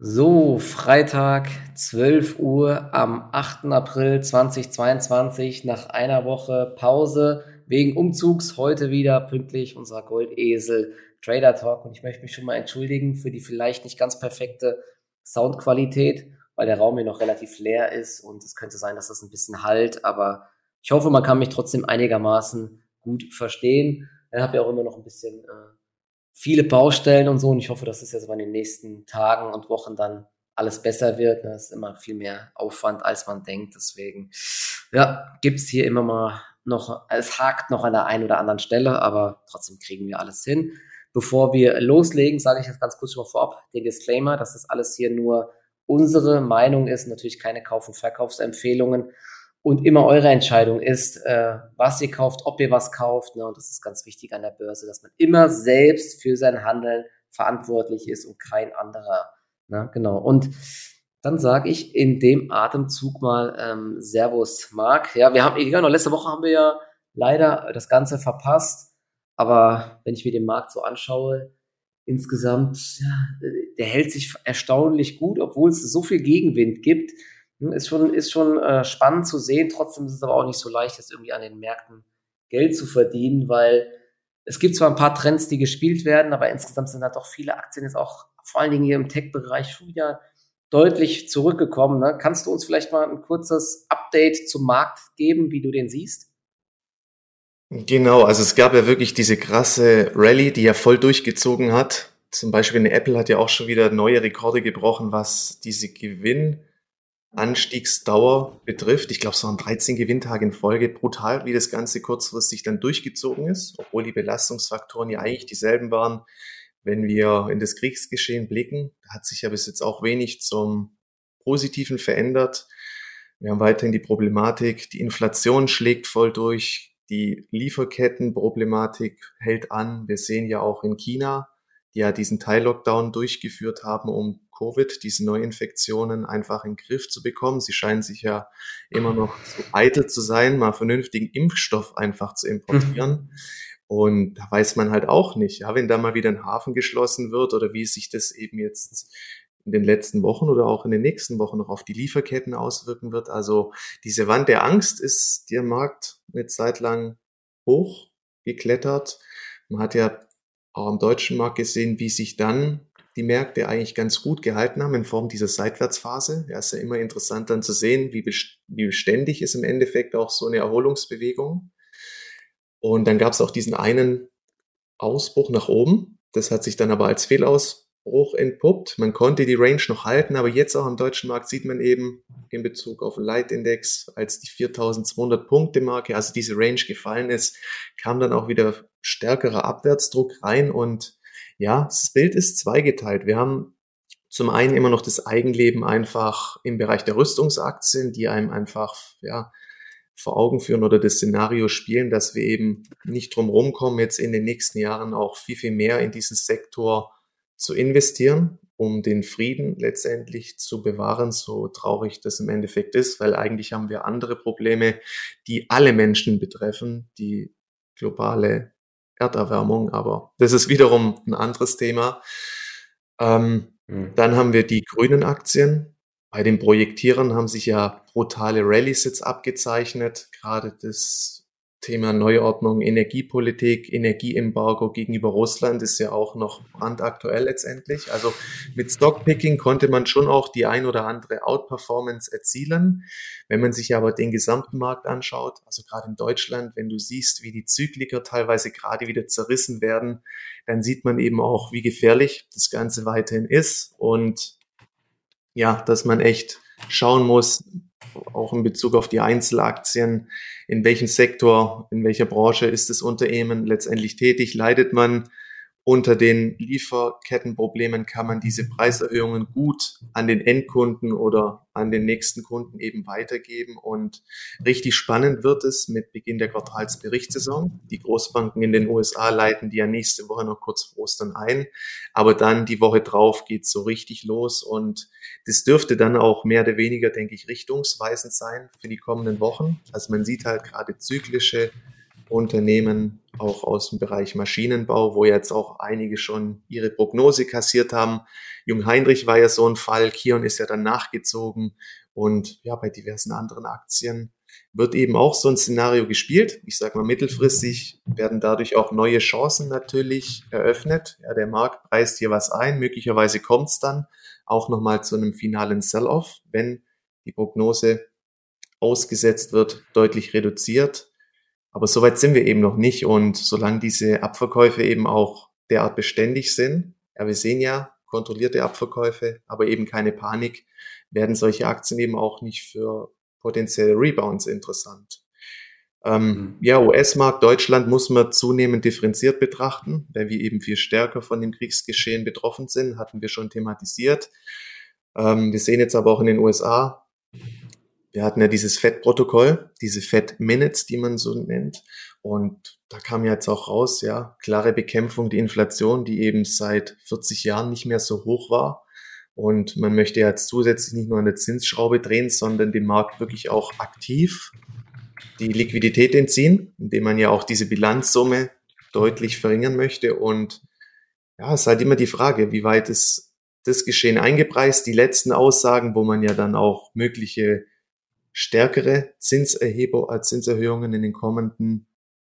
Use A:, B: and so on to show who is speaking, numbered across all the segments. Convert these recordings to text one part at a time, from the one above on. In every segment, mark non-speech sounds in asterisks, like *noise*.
A: So, Freitag, 12 Uhr am 8. April 2022, nach einer Woche Pause wegen Umzugs, heute wieder pünktlich unser Goldesel Trader Talk. Und ich möchte mich schon mal entschuldigen für die vielleicht nicht ganz perfekte Soundqualität, weil der Raum hier noch relativ leer ist und es könnte sein, dass das ein bisschen halt, aber ich hoffe, man kann mich trotzdem einigermaßen gut verstehen. Ich habe ja auch immer noch ein bisschen äh, viele Baustellen und so. Und ich hoffe, dass es jetzt in den nächsten Tagen und Wochen dann alles besser wird. Das ist immer viel mehr Aufwand, als man denkt. Deswegen, ja, gibt's hier immer mal noch, es hakt noch an der einen oder anderen Stelle, aber trotzdem kriegen wir alles hin. Bevor wir loslegen, sage ich jetzt ganz kurz schon mal vorab den Disclaimer, dass das alles hier nur unsere Meinung ist, natürlich keine Kauf- und Verkaufsempfehlungen und immer eure Entscheidung ist, äh, was ihr kauft, ob ihr was kauft. Ne? Und das ist ganz wichtig an der Börse, dass man immer selbst für sein Handeln verantwortlich ist und kein anderer. Ne? Genau. Und dann sage ich in dem Atemzug mal ähm, Servus, Marc. Ja, wir haben, genau, letzte Woche haben wir ja leider das Ganze verpasst. Aber wenn ich mir den Markt so anschaue, insgesamt, ja, der hält sich erstaunlich gut, obwohl es so viel Gegenwind gibt. Hm, ist schon, ist schon äh, spannend zu sehen. Trotzdem ist es aber auch nicht so leicht, jetzt irgendwie an den Märkten Geld zu verdienen, weil es gibt zwar ein paar Trends, die gespielt werden, aber insgesamt sind da doch viele Aktien jetzt auch vor allen Dingen hier im Tech-Bereich schon wieder deutlich zurückgekommen. Ne? Kannst du uns vielleicht mal ein kurzes Update zum Markt geben, wie du den siehst?
B: Genau, also es gab ja wirklich diese krasse Rallye, die ja voll durchgezogen hat. Zum Beispiel eine Apple hat ja auch schon wieder neue Rekorde gebrochen, was diese Gewinn Anstiegsdauer betrifft. Ich glaube, es waren 13 Gewinntage in Folge. Brutal, wie das Ganze kurzfristig dann durchgezogen ist, obwohl die Belastungsfaktoren ja eigentlich dieselben waren. Wenn wir in das Kriegsgeschehen blicken, hat sich ja bis jetzt auch wenig zum Positiven verändert. Wir haben weiterhin die Problematik, die Inflation schlägt voll durch, die Lieferkettenproblematik hält an. Wir sehen ja auch in China, die ja diesen Teil-Lockdown durchgeführt haben, um Covid, diese Neuinfektionen einfach in den Griff zu bekommen. Sie scheinen sich ja immer noch so eitel zu sein, mal vernünftigen Impfstoff einfach zu importieren. Mhm. Und da weiß man halt auch nicht, ja, wenn da mal wieder ein Hafen geschlossen wird oder wie sich das eben jetzt in den letzten Wochen oder auch in den nächsten Wochen noch auf die Lieferketten auswirken wird. Also diese Wand der Angst ist der Markt eine Zeit lang hoch geklettert. Man hat ja auch am deutschen Markt gesehen, wie sich dann die Märkte eigentlich ganz gut gehalten haben in Form dieser Seitwärtsphase. Ja, ist ja immer interessant dann zu sehen, wie, wie beständig ist im Endeffekt auch so eine Erholungsbewegung. Und dann gab es auch diesen einen Ausbruch nach oben. Das hat sich dann aber als Fehlausbruch entpuppt. Man konnte die Range noch halten, aber jetzt auch am deutschen Markt sieht man eben in Bezug auf den Leitindex, als die 4200 Punkte Marke, also diese Range gefallen ist, kam dann auch wieder stärkerer Abwärtsdruck rein und ja, das Bild ist zweigeteilt. Wir haben zum einen immer noch das Eigenleben einfach im Bereich der Rüstungsaktien, die einem einfach, ja, vor Augen führen oder das Szenario spielen, dass wir eben nicht drum rumkommen, jetzt in den nächsten Jahren auch viel, viel mehr in diesen Sektor zu investieren, um den Frieden letztendlich zu bewahren, so traurig das im Endeffekt ist, weil eigentlich haben wir andere Probleme, die alle Menschen betreffen, die globale Erderwärmung, aber das ist wiederum ein anderes Thema. Ähm, mhm. Dann haben wir die grünen Aktien. Bei den Projektierern haben sich ja brutale Rallyes jetzt abgezeichnet. Gerade das Thema Neuordnung, Energiepolitik, Energieembargo gegenüber Russland ist ja auch noch brandaktuell letztendlich. Also mit Stockpicking konnte man schon auch die ein oder andere Outperformance erzielen. Wenn man sich aber den gesamten Markt anschaut, also gerade in Deutschland, wenn du siehst, wie die Zykliker teilweise gerade wieder zerrissen werden, dann sieht man eben auch, wie gefährlich das Ganze weiterhin ist und ja, dass man echt schauen muss, auch in Bezug auf die Einzelaktien, in welchem Sektor, in welcher Branche ist das Unternehmen letztendlich tätig, leidet man unter den Lieferkettenproblemen kann man diese Preiserhöhungen gut an den Endkunden oder an den nächsten Kunden eben weitergeben. Und richtig spannend wird es mit Beginn der Quartalsberichtssaison. Die Großbanken in den USA leiten die ja nächste Woche noch kurz vor Ostern ein. Aber dann die Woche drauf geht so richtig los. Und das dürfte dann auch mehr oder weniger, denke ich, richtungsweisend sein für die kommenden Wochen. Also man sieht halt gerade zyklische Unternehmen, auch aus dem Bereich Maschinenbau, wo jetzt auch einige schon ihre Prognose kassiert haben. Jung Heinrich war ja so ein Fall, Kion ist ja dann nachgezogen und ja, bei diversen anderen Aktien wird eben auch so ein Szenario gespielt. Ich sage mal, mittelfristig werden dadurch auch neue Chancen natürlich eröffnet. Ja, der Markt preist hier was ein. Möglicherweise kommt es dann auch nochmal zu einem finalen Sell-off, wenn die Prognose ausgesetzt wird, deutlich reduziert. Aber soweit sind wir eben noch nicht. Und solange diese Abverkäufe eben auch derart beständig sind, ja, wir sehen ja kontrollierte Abverkäufe, aber eben keine Panik, werden solche Aktien eben auch nicht für potenzielle Rebounds interessant. Ähm, mhm. Ja, US-Markt, Deutschland muss man zunehmend differenziert betrachten, weil wir eben viel stärker von dem Kriegsgeschehen betroffen sind, hatten wir schon thematisiert. Ähm, wir sehen jetzt aber auch in den USA, wir hatten ja dieses FED-Protokoll, diese FED-Minutes, die man so nennt. Und da kam jetzt auch raus, ja, klare Bekämpfung der Inflation, die eben seit 40 Jahren nicht mehr so hoch war. Und man möchte jetzt zusätzlich nicht nur eine Zinsschraube drehen, sondern den Markt wirklich auch aktiv die Liquidität entziehen, indem man ja auch diese Bilanzsumme deutlich verringern möchte. Und ja, es ist halt immer die Frage, wie weit ist das Geschehen eingepreist? Die letzten Aussagen, wo man ja dann auch mögliche stärkere Zinserhebung als Zinserhöhungen in den kommenden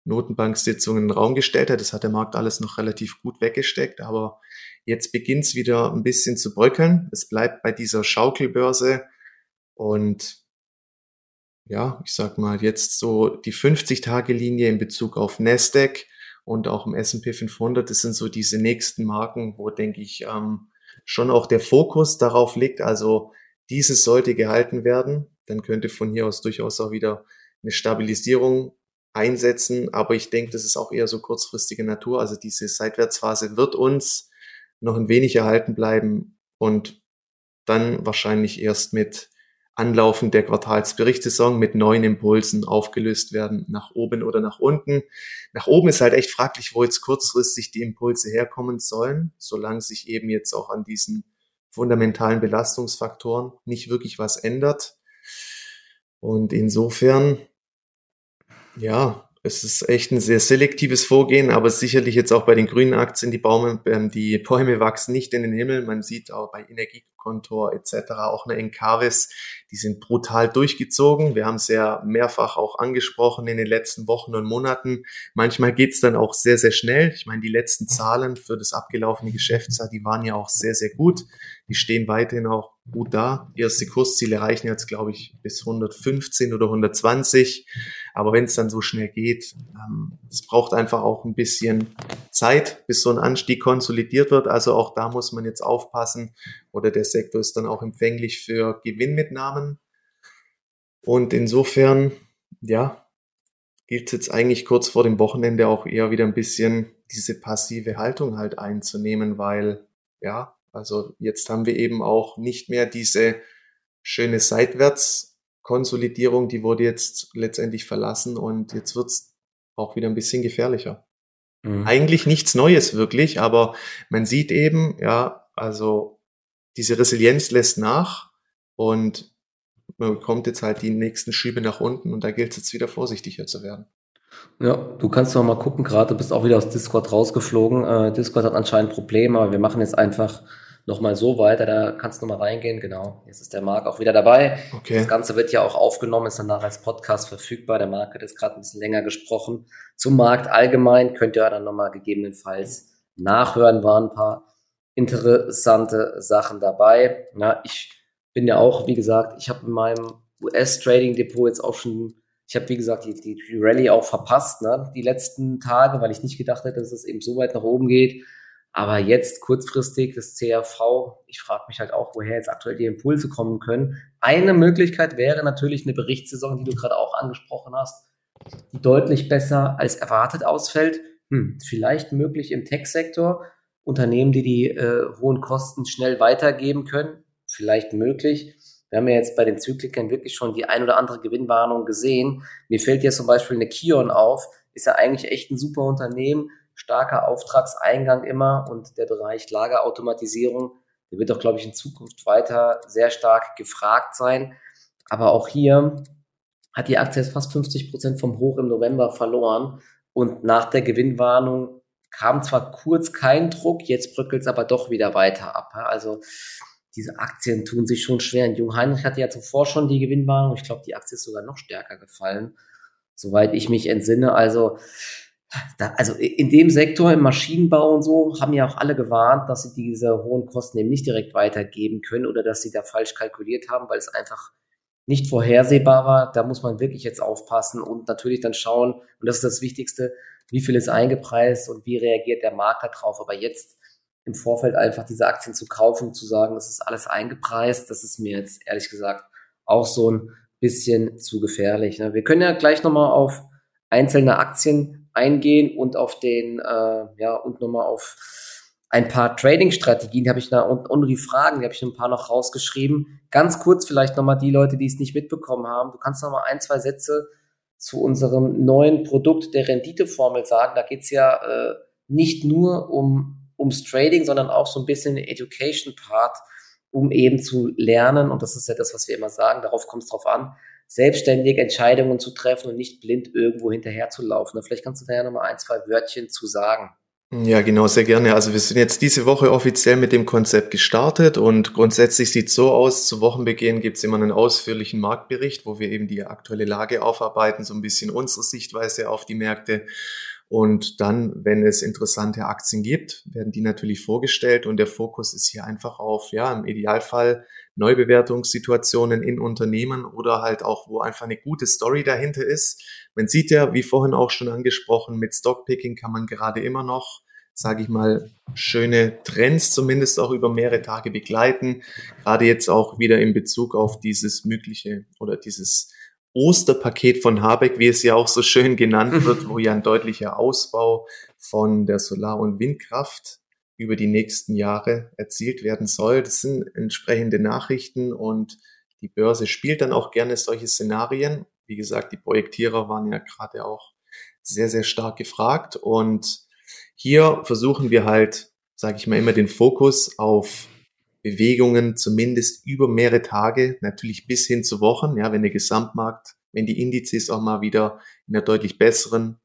B: Notenbanksitzungen in den Raum gestellt hat. Das hat der Markt alles noch relativ gut weggesteckt, aber Jetzt beginnt es wieder ein bisschen zu bröckeln. Es bleibt bei dieser Schaukelbörse und ja, ich sag mal jetzt so die 50-Tage-Linie in Bezug auf Nasdaq und auch im S&P 500. Das sind so diese nächsten Marken, wo denke ich ähm, schon auch der Fokus darauf liegt. Also dieses sollte gehalten werden. Dann könnte von hier aus durchaus auch wieder eine Stabilisierung einsetzen. Aber ich denke, das ist auch eher so kurzfristige Natur. Also diese Seitwärtsphase wird uns noch ein wenig erhalten bleiben und dann wahrscheinlich erst mit Anlaufen der Quartalsberichtssaison mit neuen Impulsen aufgelöst werden, nach oben oder nach unten. Nach oben ist halt echt fraglich, wo jetzt kurzfristig die Impulse herkommen sollen, solange sich eben jetzt auch an diesen fundamentalen Belastungsfaktoren nicht wirklich was ändert. Und insofern, ja, es ist echt ein sehr selektives Vorgehen, aber sicherlich jetzt auch bei den grünen Aktien, die Bäume, ähm, die Bäume wachsen nicht in den Himmel. Man sieht auch bei Energiekontor etc. auch eine Encarvis, die sind brutal durchgezogen. Wir haben es ja mehrfach auch angesprochen in den letzten Wochen und Monaten. Manchmal geht es dann auch sehr, sehr schnell. Ich meine, die letzten Zahlen für das abgelaufene Geschäftsjahr, die waren ja auch sehr, sehr gut. Die stehen weiterhin auch gut da. Erste Kursziele reichen jetzt, glaube ich, bis 115 oder 120. Aber wenn es dann so schnell geht, ähm, es braucht einfach auch ein bisschen Zeit, bis so ein Anstieg konsolidiert wird. Also auch da muss man jetzt aufpassen. Oder der Sektor ist dann auch empfänglich für Gewinnmitnahmen. Und insofern, ja, gilt es jetzt eigentlich kurz vor dem Wochenende auch eher wieder ein bisschen diese passive Haltung halt einzunehmen, weil ja, also jetzt haben wir eben auch nicht mehr diese schöne Seitwärtskonsolidierung, die wurde jetzt letztendlich verlassen und jetzt wird's auch wieder ein bisschen gefährlicher. Mhm. Eigentlich nichts Neues wirklich, aber man sieht eben, ja, also diese Resilienz lässt nach und man bekommt jetzt halt die nächsten Schübe nach unten und da gilt es jetzt wieder vorsichtiger zu werden.
A: Ja, du kannst noch mal gucken, gerade du bist auch wieder aus Discord rausgeflogen. Äh, Discord hat anscheinend Probleme, aber wir machen jetzt einfach nochmal so weiter, da kannst du mal reingehen, genau. Jetzt ist der Marc auch wieder dabei. Okay. Das Ganze wird ja auch aufgenommen, ist danach als Podcast verfügbar. Der Marc hat jetzt gerade ein bisschen länger gesprochen. Zum Markt allgemein könnt ihr dann nochmal gegebenenfalls nachhören, waren ein paar interessante Sachen dabei. Ja, ich bin ja auch, wie gesagt, ich habe in meinem US-Trading-Depot jetzt auch schon, ich habe, wie gesagt, die, die, Rallye auch verpasst, ne, die letzten Tage, weil ich nicht gedacht hätte, dass es eben so weit nach oben geht. Aber jetzt kurzfristig das CRV, ich frage mich halt auch, woher jetzt aktuell die Impulse kommen können. Eine Möglichkeit wäre natürlich eine Berichtssaison, die du gerade auch angesprochen hast, die deutlich besser als erwartet ausfällt. Hm, vielleicht möglich im Tech-Sektor. Unternehmen, die die äh, hohen Kosten schnell weitergeben können. Vielleicht möglich. Wir haben ja jetzt bei den Zyklikern wirklich schon die ein oder andere Gewinnwarnung gesehen. Mir fällt jetzt zum Beispiel eine Kion auf. Ist ja eigentlich echt ein super Unternehmen starker Auftragseingang immer und der Bereich Lagerautomatisierung, der wird doch, glaube ich, in Zukunft weiter sehr stark gefragt sein. Aber auch hier hat die Aktie jetzt fast 50 Prozent vom Hoch im November verloren. Und nach der Gewinnwarnung kam zwar kurz kein Druck, jetzt bröckelt es aber doch wieder weiter ab. Also diese Aktien tun sich schon schwer. Und Jung Heinrich hatte ja zuvor schon die Gewinnwarnung. Ich glaube, die Aktie ist sogar noch stärker gefallen, soweit ich mich entsinne. Also, da, also in dem Sektor, im Maschinenbau und so, haben ja auch alle gewarnt, dass sie diese hohen Kosten eben nicht direkt weitergeben können oder dass sie da falsch kalkuliert haben, weil es einfach nicht vorhersehbar war. Da muss man wirklich jetzt aufpassen und natürlich dann schauen, und das ist das Wichtigste, wie viel ist eingepreist und wie reagiert der Markt darauf. Aber jetzt im Vorfeld einfach diese Aktien zu kaufen, zu sagen, das ist alles eingepreist, das ist mir jetzt ehrlich gesagt auch so ein bisschen zu gefährlich. Ne? Wir können ja gleich nochmal auf einzelne Aktien eingehen und auf den, äh, ja, und nochmal auf ein paar Trading-Strategien habe ich da und, und die Fragen, die habe ich ein paar noch rausgeschrieben. Ganz kurz vielleicht nochmal die Leute, die es nicht mitbekommen haben. Du kannst nochmal ein, zwei Sätze zu unserem neuen Produkt der Renditeformel sagen. Da geht's ja äh, nicht nur um ums Trading, sondern auch so ein bisschen den Education-Part, um eben zu lernen. Und das ist ja das, was wir immer sagen. Darauf kommt es drauf an, selbstständig Entscheidungen zu treffen und nicht blind irgendwo hinterher zu laufen. Vielleicht kannst du da ja nochmal ein, zwei Wörtchen zu sagen.
B: Ja, genau, sehr gerne. Also wir sind jetzt diese Woche offiziell mit dem Konzept gestartet und grundsätzlich sieht es so aus, zu Wochenbeginn gibt es immer einen ausführlichen Marktbericht, wo wir eben die aktuelle Lage aufarbeiten, so ein bisschen unsere Sichtweise auf die Märkte und dann, wenn es interessante Aktien gibt, werden die natürlich vorgestellt und der Fokus ist hier einfach auf, ja, im Idealfall Neubewertungssituationen in Unternehmen oder halt auch, wo einfach eine gute Story dahinter ist. Man sieht ja, wie vorhin auch schon angesprochen, mit Stockpicking kann man gerade immer noch, sage ich mal, schöne Trends zumindest auch über mehrere Tage begleiten. Gerade jetzt auch wieder in Bezug auf dieses mögliche oder dieses Osterpaket von Habeck, wie es ja auch so schön genannt wird, wo ja ein deutlicher Ausbau von der Solar- und Windkraft über die nächsten Jahre erzielt werden soll. Das sind entsprechende Nachrichten und die Börse spielt dann auch gerne solche Szenarien. Wie gesagt, die Projektierer waren ja gerade auch sehr, sehr stark gefragt und hier versuchen wir halt, sage ich mal, immer den Fokus auf Bewegungen zumindest über mehrere Tage, natürlich bis hin zu Wochen, ja, wenn der Gesamtmarkt, wenn die Indizes auch mal wieder in einer deutlich besseren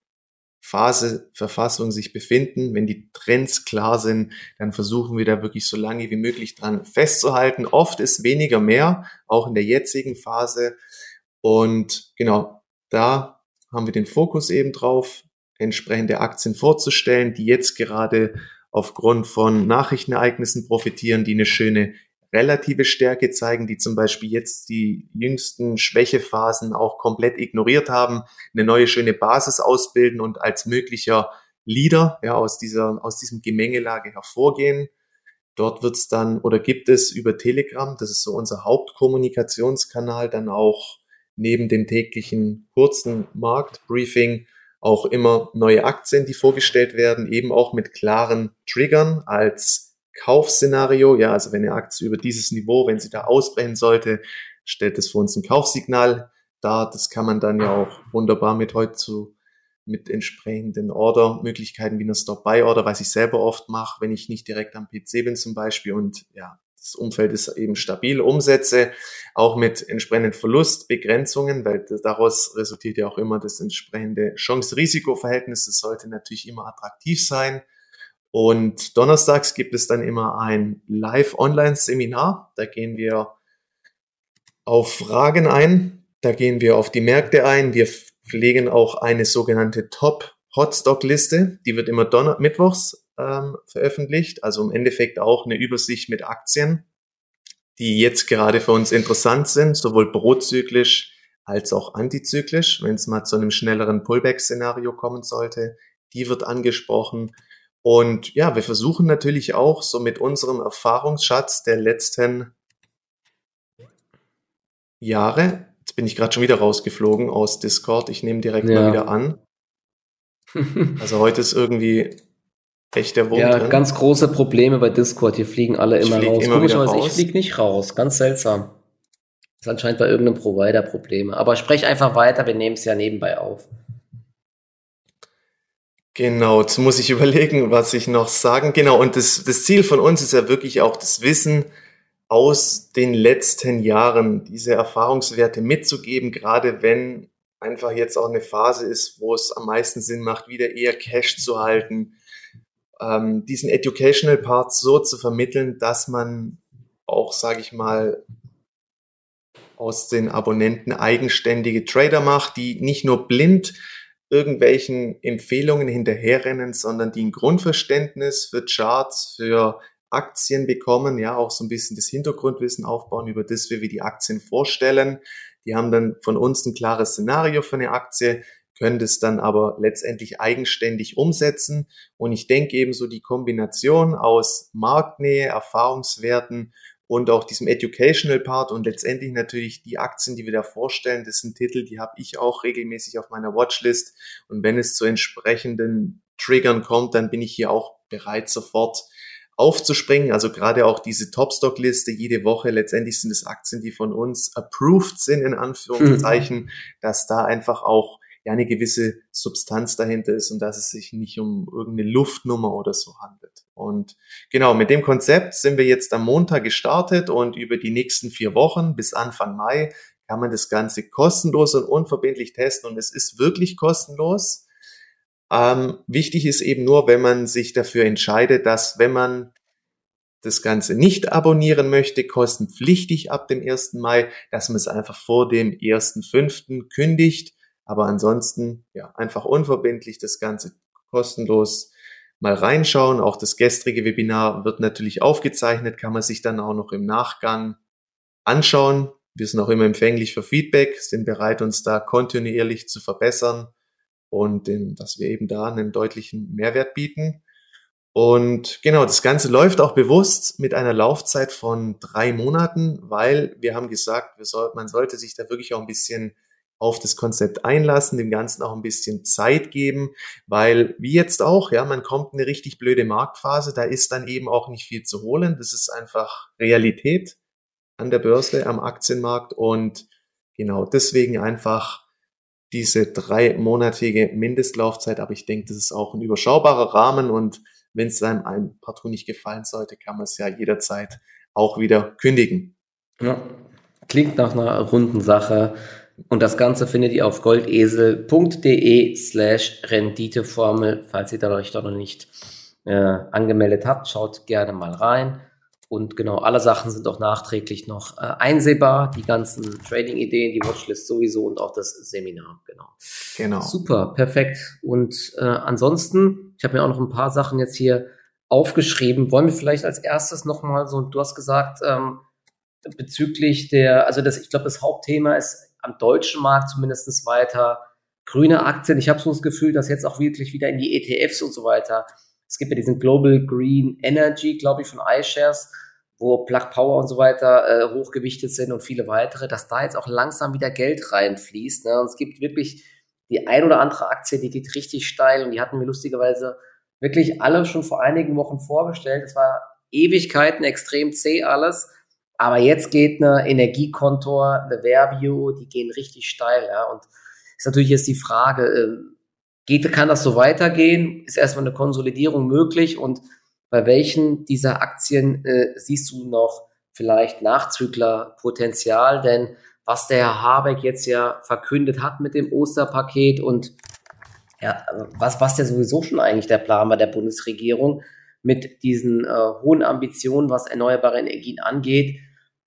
B: Phase, Verfassung sich befinden, wenn die Trends klar sind, dann versuchen wir da wirklich so lange wie möglich dran festzuhalten. Oft ist weniger mehr, auch in der jetzigen Phase. Und genau, da haben wir den Fokus eben drauf, entsprechende Aktien vorzustellen, die jetzt gerade aufgrund von Nachrichtenereignissen profitieren, die eine schöne relative Stärke zeigen, die zum Beispiel jetzt die jüngsten Schwächephasen auch komplett ignoriert haben, eine neue schöne Basis ausbilden und als möglicher Leader ja, aus, dieser, aus diesem Gemengelage hervorgehen. Dort wird es dann oder gibt es über Telegram, das ist so unser Hauptkommunikationskanal, dann auch neben dem täglichen kurzen Marktbriefing auch immer neue Aktien, die vorgestellt werden, eben auch mit klaren Triggern als Kaufszenario. Ja, also wenn eine Aktie über dieses Niveau, wenn sie da ausbrechen sollte, stellt es für uns ein Kaufsignal dar. Das kann man dann ja auch wunderbar mit heute zu mit entsprechenden Order-Möglichkeiten wie einer Stop-Buy-Order, was ich selber oft mache, wenn ich nicht direkt am PC bin zum Beispiel und ja, das Umfeld ist eben stabil. Umsätze auch mit entsprechenden Verlustbegrenzungen, weil daraus resultiert ja auch immer das entsprechende Chance-Risiko-Verhältnis. Das sollte natürlich immer attraktiv sein. Und donnerstags gibt es dann immer ein Live-Online-Seminar. Da gehen wir auf Fragen ein. Da gehen wir auf die Märkte ein. Wir pflegen auch eine sogenannte Top-Hotstock-Liste. Die wird immer Donner Mittwochs ähm, veröffentlicht. Also im Endeffekt auch eine Übersicht mit Aktien, die jetzt gerade für uns interessant sind, sowohl prozyklisch als auch antizyklisch, wenn es mal zu einem schnelleren Pullback-Szenario kommen sollte. Die wird angesprochen. Und ja, wir versuchen natürlich auch so mit unserem Erfahrungsschatz der letzten Jahre, jetzt bin ich gerade schon wieder rausgeflogen aus Discord, ich nehme direkt ja. mal wieder an. *laughs* Also heute ist irgendwie Echt der Wurm
A: Ja, drin? ganz große Probleme bei Discord. Hier fliegen alle immer raus. Immer Komischerweise, ich fliege nicht raus. Ganz seltsam. Das ist anscheinend bei irgendeinem Provider Probleme. Aber sprech einfach weiter, wir nehmen es ja nebenbei auf.
B: Genau, jetzt muss ich *laughs* überlegen, was ich noch sagen. Genau, und das, das Ziel von uns ist ja wirklich auch das Wissen aus den letzten Jahren diese Erfahrungswerte mitzugeben, gerade wenn einfach jetzt auch eine Phase ist, wo es am meisten Sinn macht, wieder eher Cash zu halten, ähm, diesen Educational Part so zu vermitteln, dass man auch, sage ich mal, aus den Abonnenten eigenständige Trader macht, die nicht nur blind irgendwelchen Empfehlungen hinterherrennen, sondern die ein Grundverständnis für Charts, für Aktien bekommen, ja, auch so ein bisschen das Hintergrundwissen aufbauen, über das wir wie die Aktien vorstellen. Die haben dann von uns ein klares Szenario für eine Aktie, können das dann aber letztendlich eigenständig umsetzen. Und ich denke eben so die Kombination aus Marktnähe, Erfahrungswerten und auch diesem Educational Part und letztendlich natürlich die Aktien, die wir da vorstellen, das sind Titel, die habe ich auch regelmäßig auf meiner Watchlist. Und wenn es zu entsprechenden Triggern kommt, dann bin ich hier auch bereit, sofort aufzuspringen. Also gerade auch diese Top-Stock-Liste jede Woche, letztendlich sind es Aktien, die von uns approved sind, in Anführungszeichen, mhm. dass da einfach auch ja eine gewisse Substanz dahinter ist und dass es sich nicht um irgendeine Luftnummer oder so handelt. Und genau, mit dem Konzept sind wir jetzt am Montag gestartet und über die nächsten vier Wochen bis Anfang Mai kann man das Ganze kostenlos und unverbindlich testen und es ist wirklich kostenlos. Ähm, wichtig ist eben nur, wenn man sich dafür entscheidet, dass wenn man das Ganze nicht abonnieren möchte, kostenpflichtig ab dem 1. Mai, dass man es einfach vor dem 1.5. kündigt. Aber ansonsten, ja, einfach unverbindlich das Ganze kostenlos mal reinschauen. Auch das gestrige Webinar wird natürlich aufgezeichnet, kann man sich dann auch noch im Nachgang anschauen. Wir sind auch immer empfänglich für Feedback, sind bereit, uns da kontinuierlich zu verbessern und dass wir eben da einen deutlichen Mehrwert bieten. Und genau, das Ganze läuft auch bewusst mit einer Laufzeit von drei Monaten, weil wir haben gesagt, soll, man sollte sich da wirklich auch ein bisschen auf das Konzept einlassen, dem Ganzen auch ein bisschen Zeit geben, weil wie jetzt auch, ja, man kommt in eine richtig blöde Marktphase, da ist dann eben auch nicht viel zu holen. Das ist einfach Realität an der Börse, am Aktienmarkt und genau deswegen einfach diese dreimonatige Mindestlaufzeit, aber ich denke, das ist auch ein überschaubarer Rahmen und wenn es einem ein partout nicht gefallen sollte, kann man es ja jederzeit auch wieder kündigen.
A: Ja, klingt nach einer runden Sache. Und das Ganze findet ihr auf goldesel.de slash Renditeformel. Falls ihr da euch da noch nicht äh, angemeldet habt, schaut gerne mal rein. Und genau, alle Sachen sind auch nachträglich noch äh, einsehbar. Die ganzen Trading-Ideen, die Watchlist sowieso und auch das Seminar. Genau. Genau. Super, perfekt. Und äh, ansonsten, ich habe mir auch noch ein paar Sachen jetzt hier aufgeschrieben. Wollen wir vielleicht als erstes nochmal so, du hast gesagt, ähm, bezüglich der, also das, ich glaube, das Hauptthema ist am deutschen Markt zumindest weiter grüne Aktien. Ich habe so das Gefühl, dass jetzt auch wirklich wieder in die ETFs und so weiter es gibt ja diesen Global Green Energy, glaube ich, von iShares, wo Plug Power und so weiter äh, hochgewichtet sind und viele weitere, dass da jetzt auch langsam wieder Geld reinfließt. Ne? Und es gibt wirklich die ein oder andere Aktie, die geht richtig steil und die hatten wir lustigerweise wirklich alle schon vor einigen Wochen vorgestellt. Es war Ewigkeiten, extrem zäh alles. Aber jetzt geht eine Energiekontor, eine Verbio, die gehen richtig steil. Ja? Und ist natürlich jetzt die Frage, äh, Geht, kann das so weitergehen? Ist erstmal eine Konsolidierung möglich? Und bei welchen dieser Aktien äh, siehst du noch vielleicht Nachzüglerpotenzial? Denn was der Herr Habeck jetzt ja verkündet hat mit dem Osterpaket und ja, was, was ja sowieso schon eigentlich der Plan war der Bundesregierung mit diesen äh, hohen Ambitionen, was erneuerbare Energien angeht,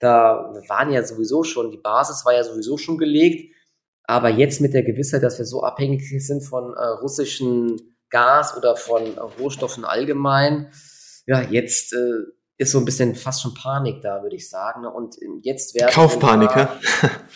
A: da waren ja sowieso schon, die Basis war ja sowieso schon gelegt. Aber jetzt mit der Gewissheit, dass wir so abhängig sind von äh, russischem Gas oder von äh, Rohstoffen allgemein, ja, jetzt äh, ist so ein bisschen fast schon Panik da, würde ich sagen. Ne? Und jetzt wäre
B: Kaufpanik, ja?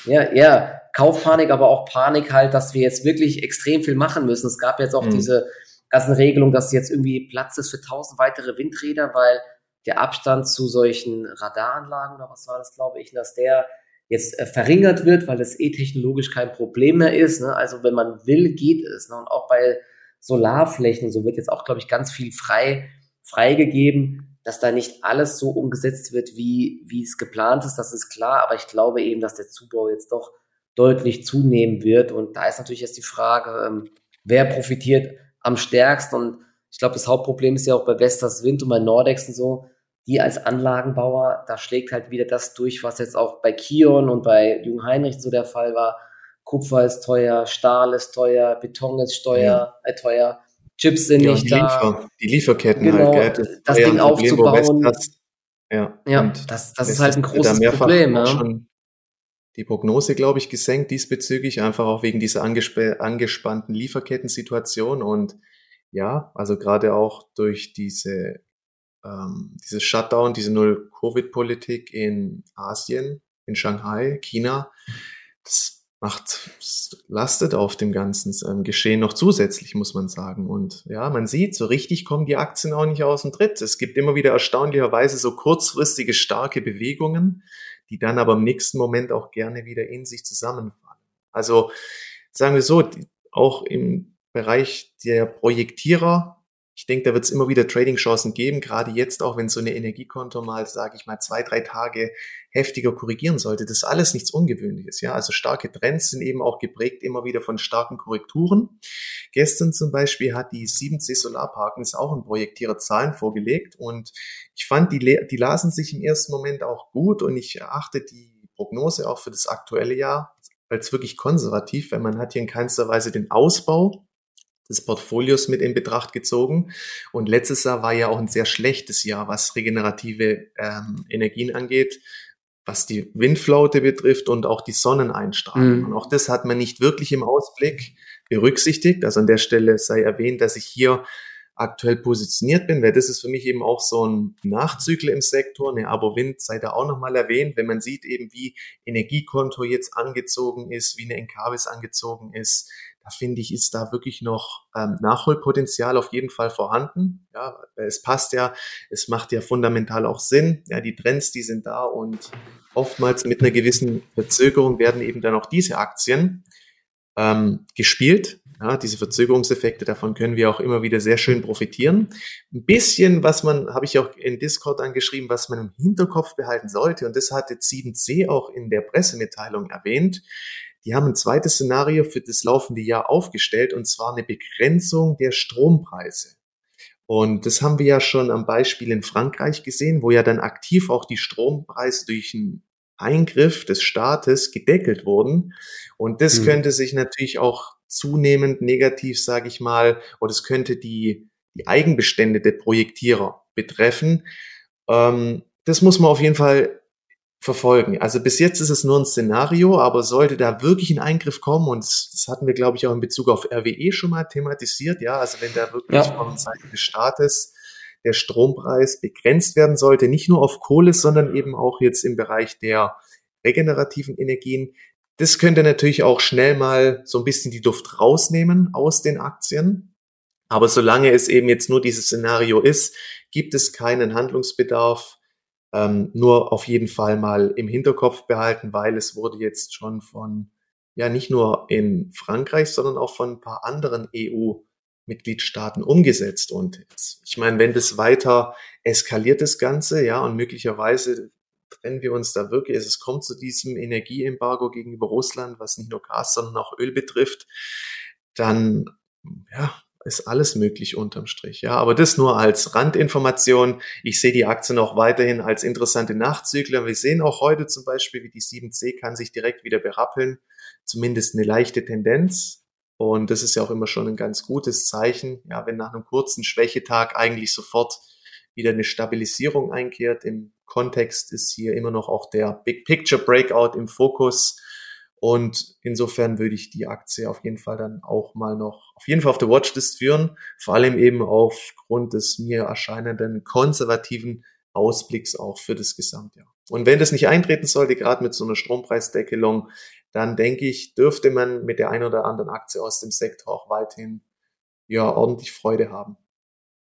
A: ja, ja, Kaufpanik, aber auch Panik halt, dass wir jetzt wirklich extrem viel machen müssen. Es gab jetzt auch mhm. diese ganzen Regelungen, dass jetzt irgendwie Platz ist für tausend weitere Windräder, weil der Abstand zu solchen Radaranlagen oder was war das, glaube ich, dass der jetzt äh, verringert wird, weil es eh technologisch kein Problem mehr ist. Ne? Also wenn man will, geht es. Ne? Und auch bei Solarflächen, so wird jetzt auch, glaube ich, ganz viel frei freigegeben, dass da nicht alles so umgesetzt wird, wie, wie es geplant ist, das ist klar, aber ich glaube eben, dass der Zubau jetzt doch deutlich zunehmen wird. Und da ist natürlich jetzt die Frage, ähm, wer profitiert am stärksten? Und ich glaube, das Hauptproblem ist ja auch bei Vestas Wind und bei Nordex und so, die als Anlagenbauer, da schlägt halt wieder das durch, was jetzt auch bei Kion und bei Jung Heinrich so der Fall war. Kupfer ist teuer, Stahl ist teuer, Beton ist teuer, ja. äh, teuer, Chips sind ja, nicht
B: die
A: da.
B: Liefer, die Lieferketten
A: genau, halt, gell? Das, das Ding aufzubauen. Das,
B: ja,
A: ja das, das ist halt ein großes Problem. Ja. Schon
B: die Prognose, glaube ich, gesenkt diesbezüglich, einfach auch wegen dieser angesp angespannten Lieferkettensituation und ja, also gerade auch durch diese ähm, dieses Shutdown, diese Null-Covid-Politik in Asien, in Shanghai, China, das macht, das lastet auf dem ganzen ähm, Geschehen noch zusätzlich, muss man sagen. Und ja, man sieht, so richtig kommen die Aktien auch nicht aus dem Tritt. Es gibt immer wieder erstaunlicherweise so kurzfristige starke Bewegungen, die dann aber im nächsten Moment auch gerne wieder in sich zusammenfallen. Also sagen wir so, auch im Bereich der Projektierer ich denke, da wird es immer wieder Trading-Chancen geben, gerade jetzt auch, wenn so eine Energiekonto mal, sage ich mal, zwei, drei Tage heftiger korrigieren sollte. Das ist alles nichts Ungewöhnliches. Ja, also starke Trends sind eben auch geprägt immer wieder von starken Korrekturen. Gestern zum Beispiel hat die 7C Solarparken ist auch ein Projektierer Zahlen vorgelegt und ich fand, die, die lasen sich im ersten Moment auch gut und ich erachte die Prognose auch für das aktuelle Jahr als wirklich konservativ, weil man hat hier in keinster Weise den Ausbau des Portfolios mit in Betracht gezogen. Und letztes Jahr war ja auch ein sehr schlechtes Jahr, was regenerative ähm, Energien angeht, was die Windflaute betrifft und auch die Sonneneinstrahlung. Mhm. Und auch das hat man nicht wirklich im Ausblick berücksichtigt. Also an der Stelle sei erwähnt, dass ich hier aktuell positioniert bin, weil das ist für mich eben auch so ein Nachzügler im Sektor. Eine Abo-Wind sei da auch nochmal erwähnt, wenn man sieht eben, wie Energiekonto jetzt angezogen ist, wie eine Encarvis angezogen ist, da finde ich, ist da wirklich noch ähm, Nachholpotenzial auf jeden Fall vorhanden. Ja, es passt ja, es macht ja fundamental auch Sinn. Ja, die Trends, die sind da und oftmals mit einer gewissen Verzögerung werden eben dann auch diese Aktien ähm, gespielt. Ja, diese Verzögerungseffekte, davon können wir auch immer wieder sehr schön profitieren. Ein bisschen, was man, habe ich auch in Discord angeschrieben, was man im Hinterkopf behalten sollte, und das hatte 7C auch in der Pressemitteilung erwähnt, die haben ein zweites Szenario für das laufende Jahr aufgestellt und zwar eine Begrenzung der Strompreise. Und das haben wir ja schon am Beispiel in Frankreich gesehen, wo ja dann aktiv auch die Strompreise durch einen Eingriff des Staates gedeckelt wurden. Und das mhm. könnte sich natürlich auch zunehmend negativ, sage ich mal, oder es könnte die, die Eigenbestände der Projektierer betreffen. Ähm, das muss man auf jeden Fall verfolgen. Also bis jetzt ist es nur ein Szenario, aber sollte da wirklich ein Eingriff kommen, und das, hatten wir, glaube ich, auch in Bezug auf RWE schon mal thematisiert, ja, also wenn da wirklich ja. von Seiten des Staates der Strompreis begrenzt werden sollte, nicht nur auf Kohle, sondern eben auch jetzt im Bereich der regenerativen Energien, das könnte natürlich auch schnell mal so ein bisschen die Duft rausnehmen aus den Aktien. Aber solange es eben jetzt nur dieses Szenario ist, gibt es keinen Handlungsbedarf ähm, nur auf jeden Fall mal im Hinterkopf behalten, weil es wurde jetzt schon von, ja, nicht nur in Frankreich, sondern auch von ein paar anderen EU-Mitgliedstaaten umgesetzt. Und jetzt, ich meine, wenn das weiter eskaliert, das Ganze, ja, und möglicherweise trennen wir uns da wirklich, es kommt zu diesem Energieembargo gegenüber Russland, was nicht nur Gas, sondern auch Öl betrifft, dann, ja, ist alles möglich unterm Strich. Ja, aber das nur als Randinformation. Ich sehe die Aktien auch weiterhin als interessante Nachzügler. Wir sehen auch heute zum Beispiel, wie die 7C kann sich direkt wieder berappeln. Zumindest eine leichte Tendenz. Und das ist ja auch immer schon ein ganz gutes Zeichen. Ja, wenn nach einem kurzen Schwächetag eigentlich sofort wieder eine Stabilisierung einkehrt. Im Kontext ist hier immer noch auch der Big Picture Breakout im Fokus. Und insofern würde ich die Aktie auf jeden Fall dann auch mal noch auf jeden Fall auf der Watchlist führen, vor allem eben aufgrund des mir erscheinenden konservativen Ausblicks auch für das Gesamtjahr. Und wenn das nicht eintreten sollte, gerade mit so einer Strompreisdeckelung, dann denke ich, dürfte man mit der einen oder anderen Aktie aus dem Sektor auch weiterhin ja ordentlich Freude haben.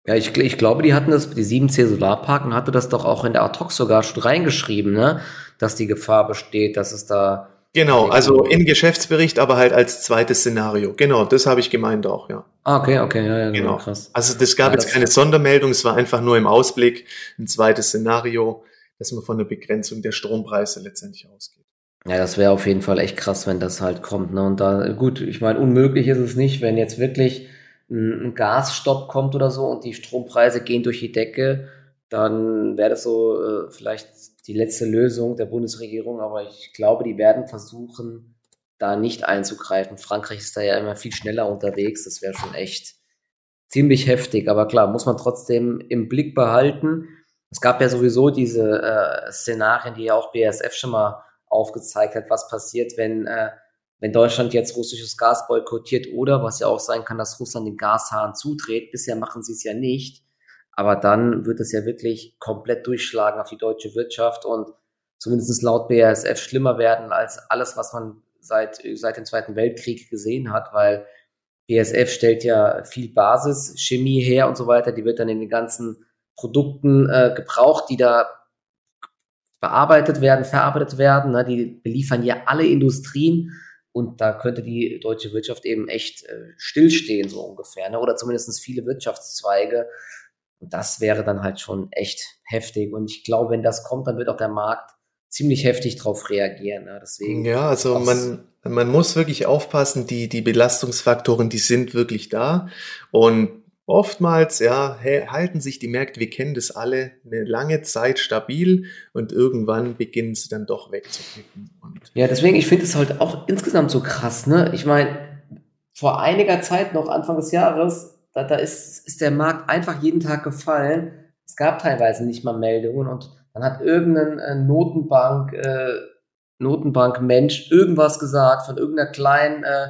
A: Ja, ich, ich glaube, die hatten das, die 7C Solarparken hatte das doch auch in der Ad-Hoc sogar schon reingeschrieben, ne? dass die Gefahr besteht, dass es da
B: Genau, also im Geschäftsbericht, aber halt als zweites Szenario. Genau, das habe ich gemeint auch, ja.
A: Ah, okay, okay, ja, ja,
B: genau. genau. krass. Also das gab ja, jetzt keine Sondermeldung, es war einfach nur im Ausblick ein zweites Szenario, dass man von der Begrenzung der Strompreise letztendlich ausgeht.
A: Ja, das wäre auf jeden Fall echt krass, wenn das halt kommt. Ne? Und da, gut, ich meine, unmöglich ist es nicht, wenn jetzt wirklich ein, ein Gasstopp kommt oder so und die Strompreise gehen durch die Decke dann wäre das so äh, vielleicht die letzte Lösung der Bundesregierung, aber ich glaube, die werden versuchen, da nicht einzugreifen. Frankreich ist da ja immer viel schneller unterwegs, das wäre schon echt ziemlich heftig, aber klar, muss man trotzdem im Blick behalten. Es gab ja sowieso diese äh, Szenarien, die ja auch BASF schon mal aufgezeigt hat, was passiert, wenn, äh, wenn Deutschland jetzt russisches Gas boykottiert oder was ja auch sein kann, dass Russland den Gashahn zudreht. Bisher machen sie es ja nicht. Aber dann wird es ja wirklich komplett durchschlagen auf die deutsche Wirtschaft und zumindest laut BASF schlimmer werden als alles, was man seit, seit dem Zweiten Weltkrieg gesehen hat, weil BASF stellt ja viel Basischemie her und so weiter. Die wird dann in den ganzen Produkten äh, gebraucht, die da bearbeitet werden, verarbeitet werden. Ne? Die beliefern ja alle Industrien und da könnte die deutsche Wirtschaft eben echt äh, stillstehen, so ungefähr. Ne? Oder zumindest viele Wirtschaftszweige. Und das wäre dann halt schon echt heftig. Und ich glaube, wenn das kommt, dann wird auch der Markt ziemlich heftig darauf reagieren. Ne? Deswegen
B: ja, also man, man muss wirklich aufpassen, die, die Belastungsfaktoren, die sind wirklich da. Und oftmals, ja, halten sich die Märkte, wir kennen das alle, eine lange Zeit stabil und irgendwann beginnen sie dann doch wegzukippen.
A: ja, deswegen, ich finde es halt auch insgesamt so krass, ne? Ich meine, vor einiger Zeit noch, Anfang des Jahres, da, da ist, ist der Markt einfach jeden Tag gefallen. Es gab teilweise nicht mal Meldungen und dann hat irgendein äh, Notenbank, äh, Notenbank-Mensch irgendwas gesagt von irgendeiner kleinen äh,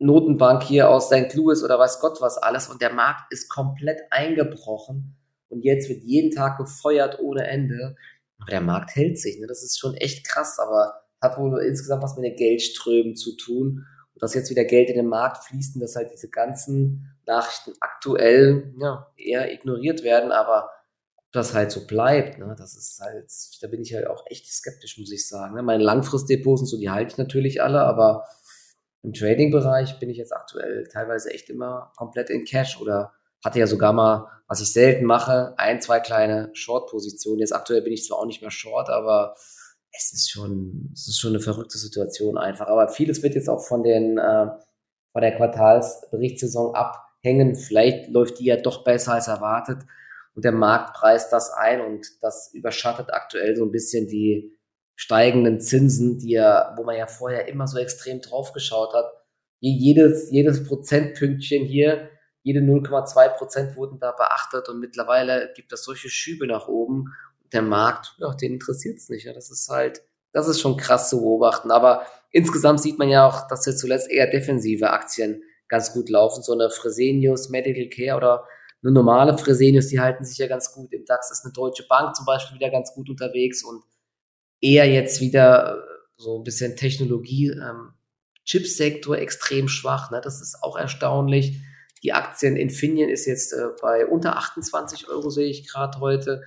A: Notenbank hier aus St. Louis oder weiß Gott was alles und der Markt ist komplett eingebrochen und jetzt wird jeden Tag gefeuert ohne Ende. Aber der Markt hält sich, ne? das ist schon echt krass, aber hat wohl insgesamt was mit den Geldströmen zu tun und dass jetzt wieder Geld in den Markt fließt und dass halt diese ganzen Nachrichten aktuell ja, eher ignoriert werden, aber ob das halt so bleibt, ne? das ist halt, da bin ich halt auch echt skeptisch, muss ich sagen. Ne? Meine Langfristdepots und so, die halte ich natürlich alle, aber im Trading-Bereich bin ich jetzt aktuell teilweise echt immer komplett in Cash oder hatte ja sogar mal, was ich selten mache, ein, zwei kleine Short-Positionen. Jetzt aktuell bin ich zwar auch nicht mehr Short, aber es ist schon, es ist schon eine verrückte Situation einfach. Aber vieles wird jetzt auch von den, äh, von der Quartalsberichtssaison abhängen. Vielleicht läuft die ja doch besser als erwartet und der Markt preist das ein und das überschattet aktuell so ein bisschen die, steigenden Zinsen, die ja, wo man ja vorher immer so extrem drauf geschaut hat. Jedes, jedes Prozentpünktchen hier, jede 0,2 Prozent wurden da beachtet und mittlerweile gibt es solche Schübe nach oben. Der Markt, ja, den interessiert es nicht. Ja. Das ist halt, das ist schon krass zu beobachten. Aber insgesamt sieht man ja auch, dass jetzt zuletzt eher defensive Aktien ganz gut laufen. So eine Fresenius Medical Care oder eine normale Fresenius, die halten sich ja ganz gut. Im DAX ist eine Deutsche Bank zum Beispiel wieder ganz gut unterwegs und eher jetzt wieder äh, so ein bisschen Technologie, ähm, Chipsektor extrem schwach. Ne? Das ist auch erstaunlich. Die Aktien Infineon ist jetzt äh, bei unter 28 Euro, sehe ich gerade heute.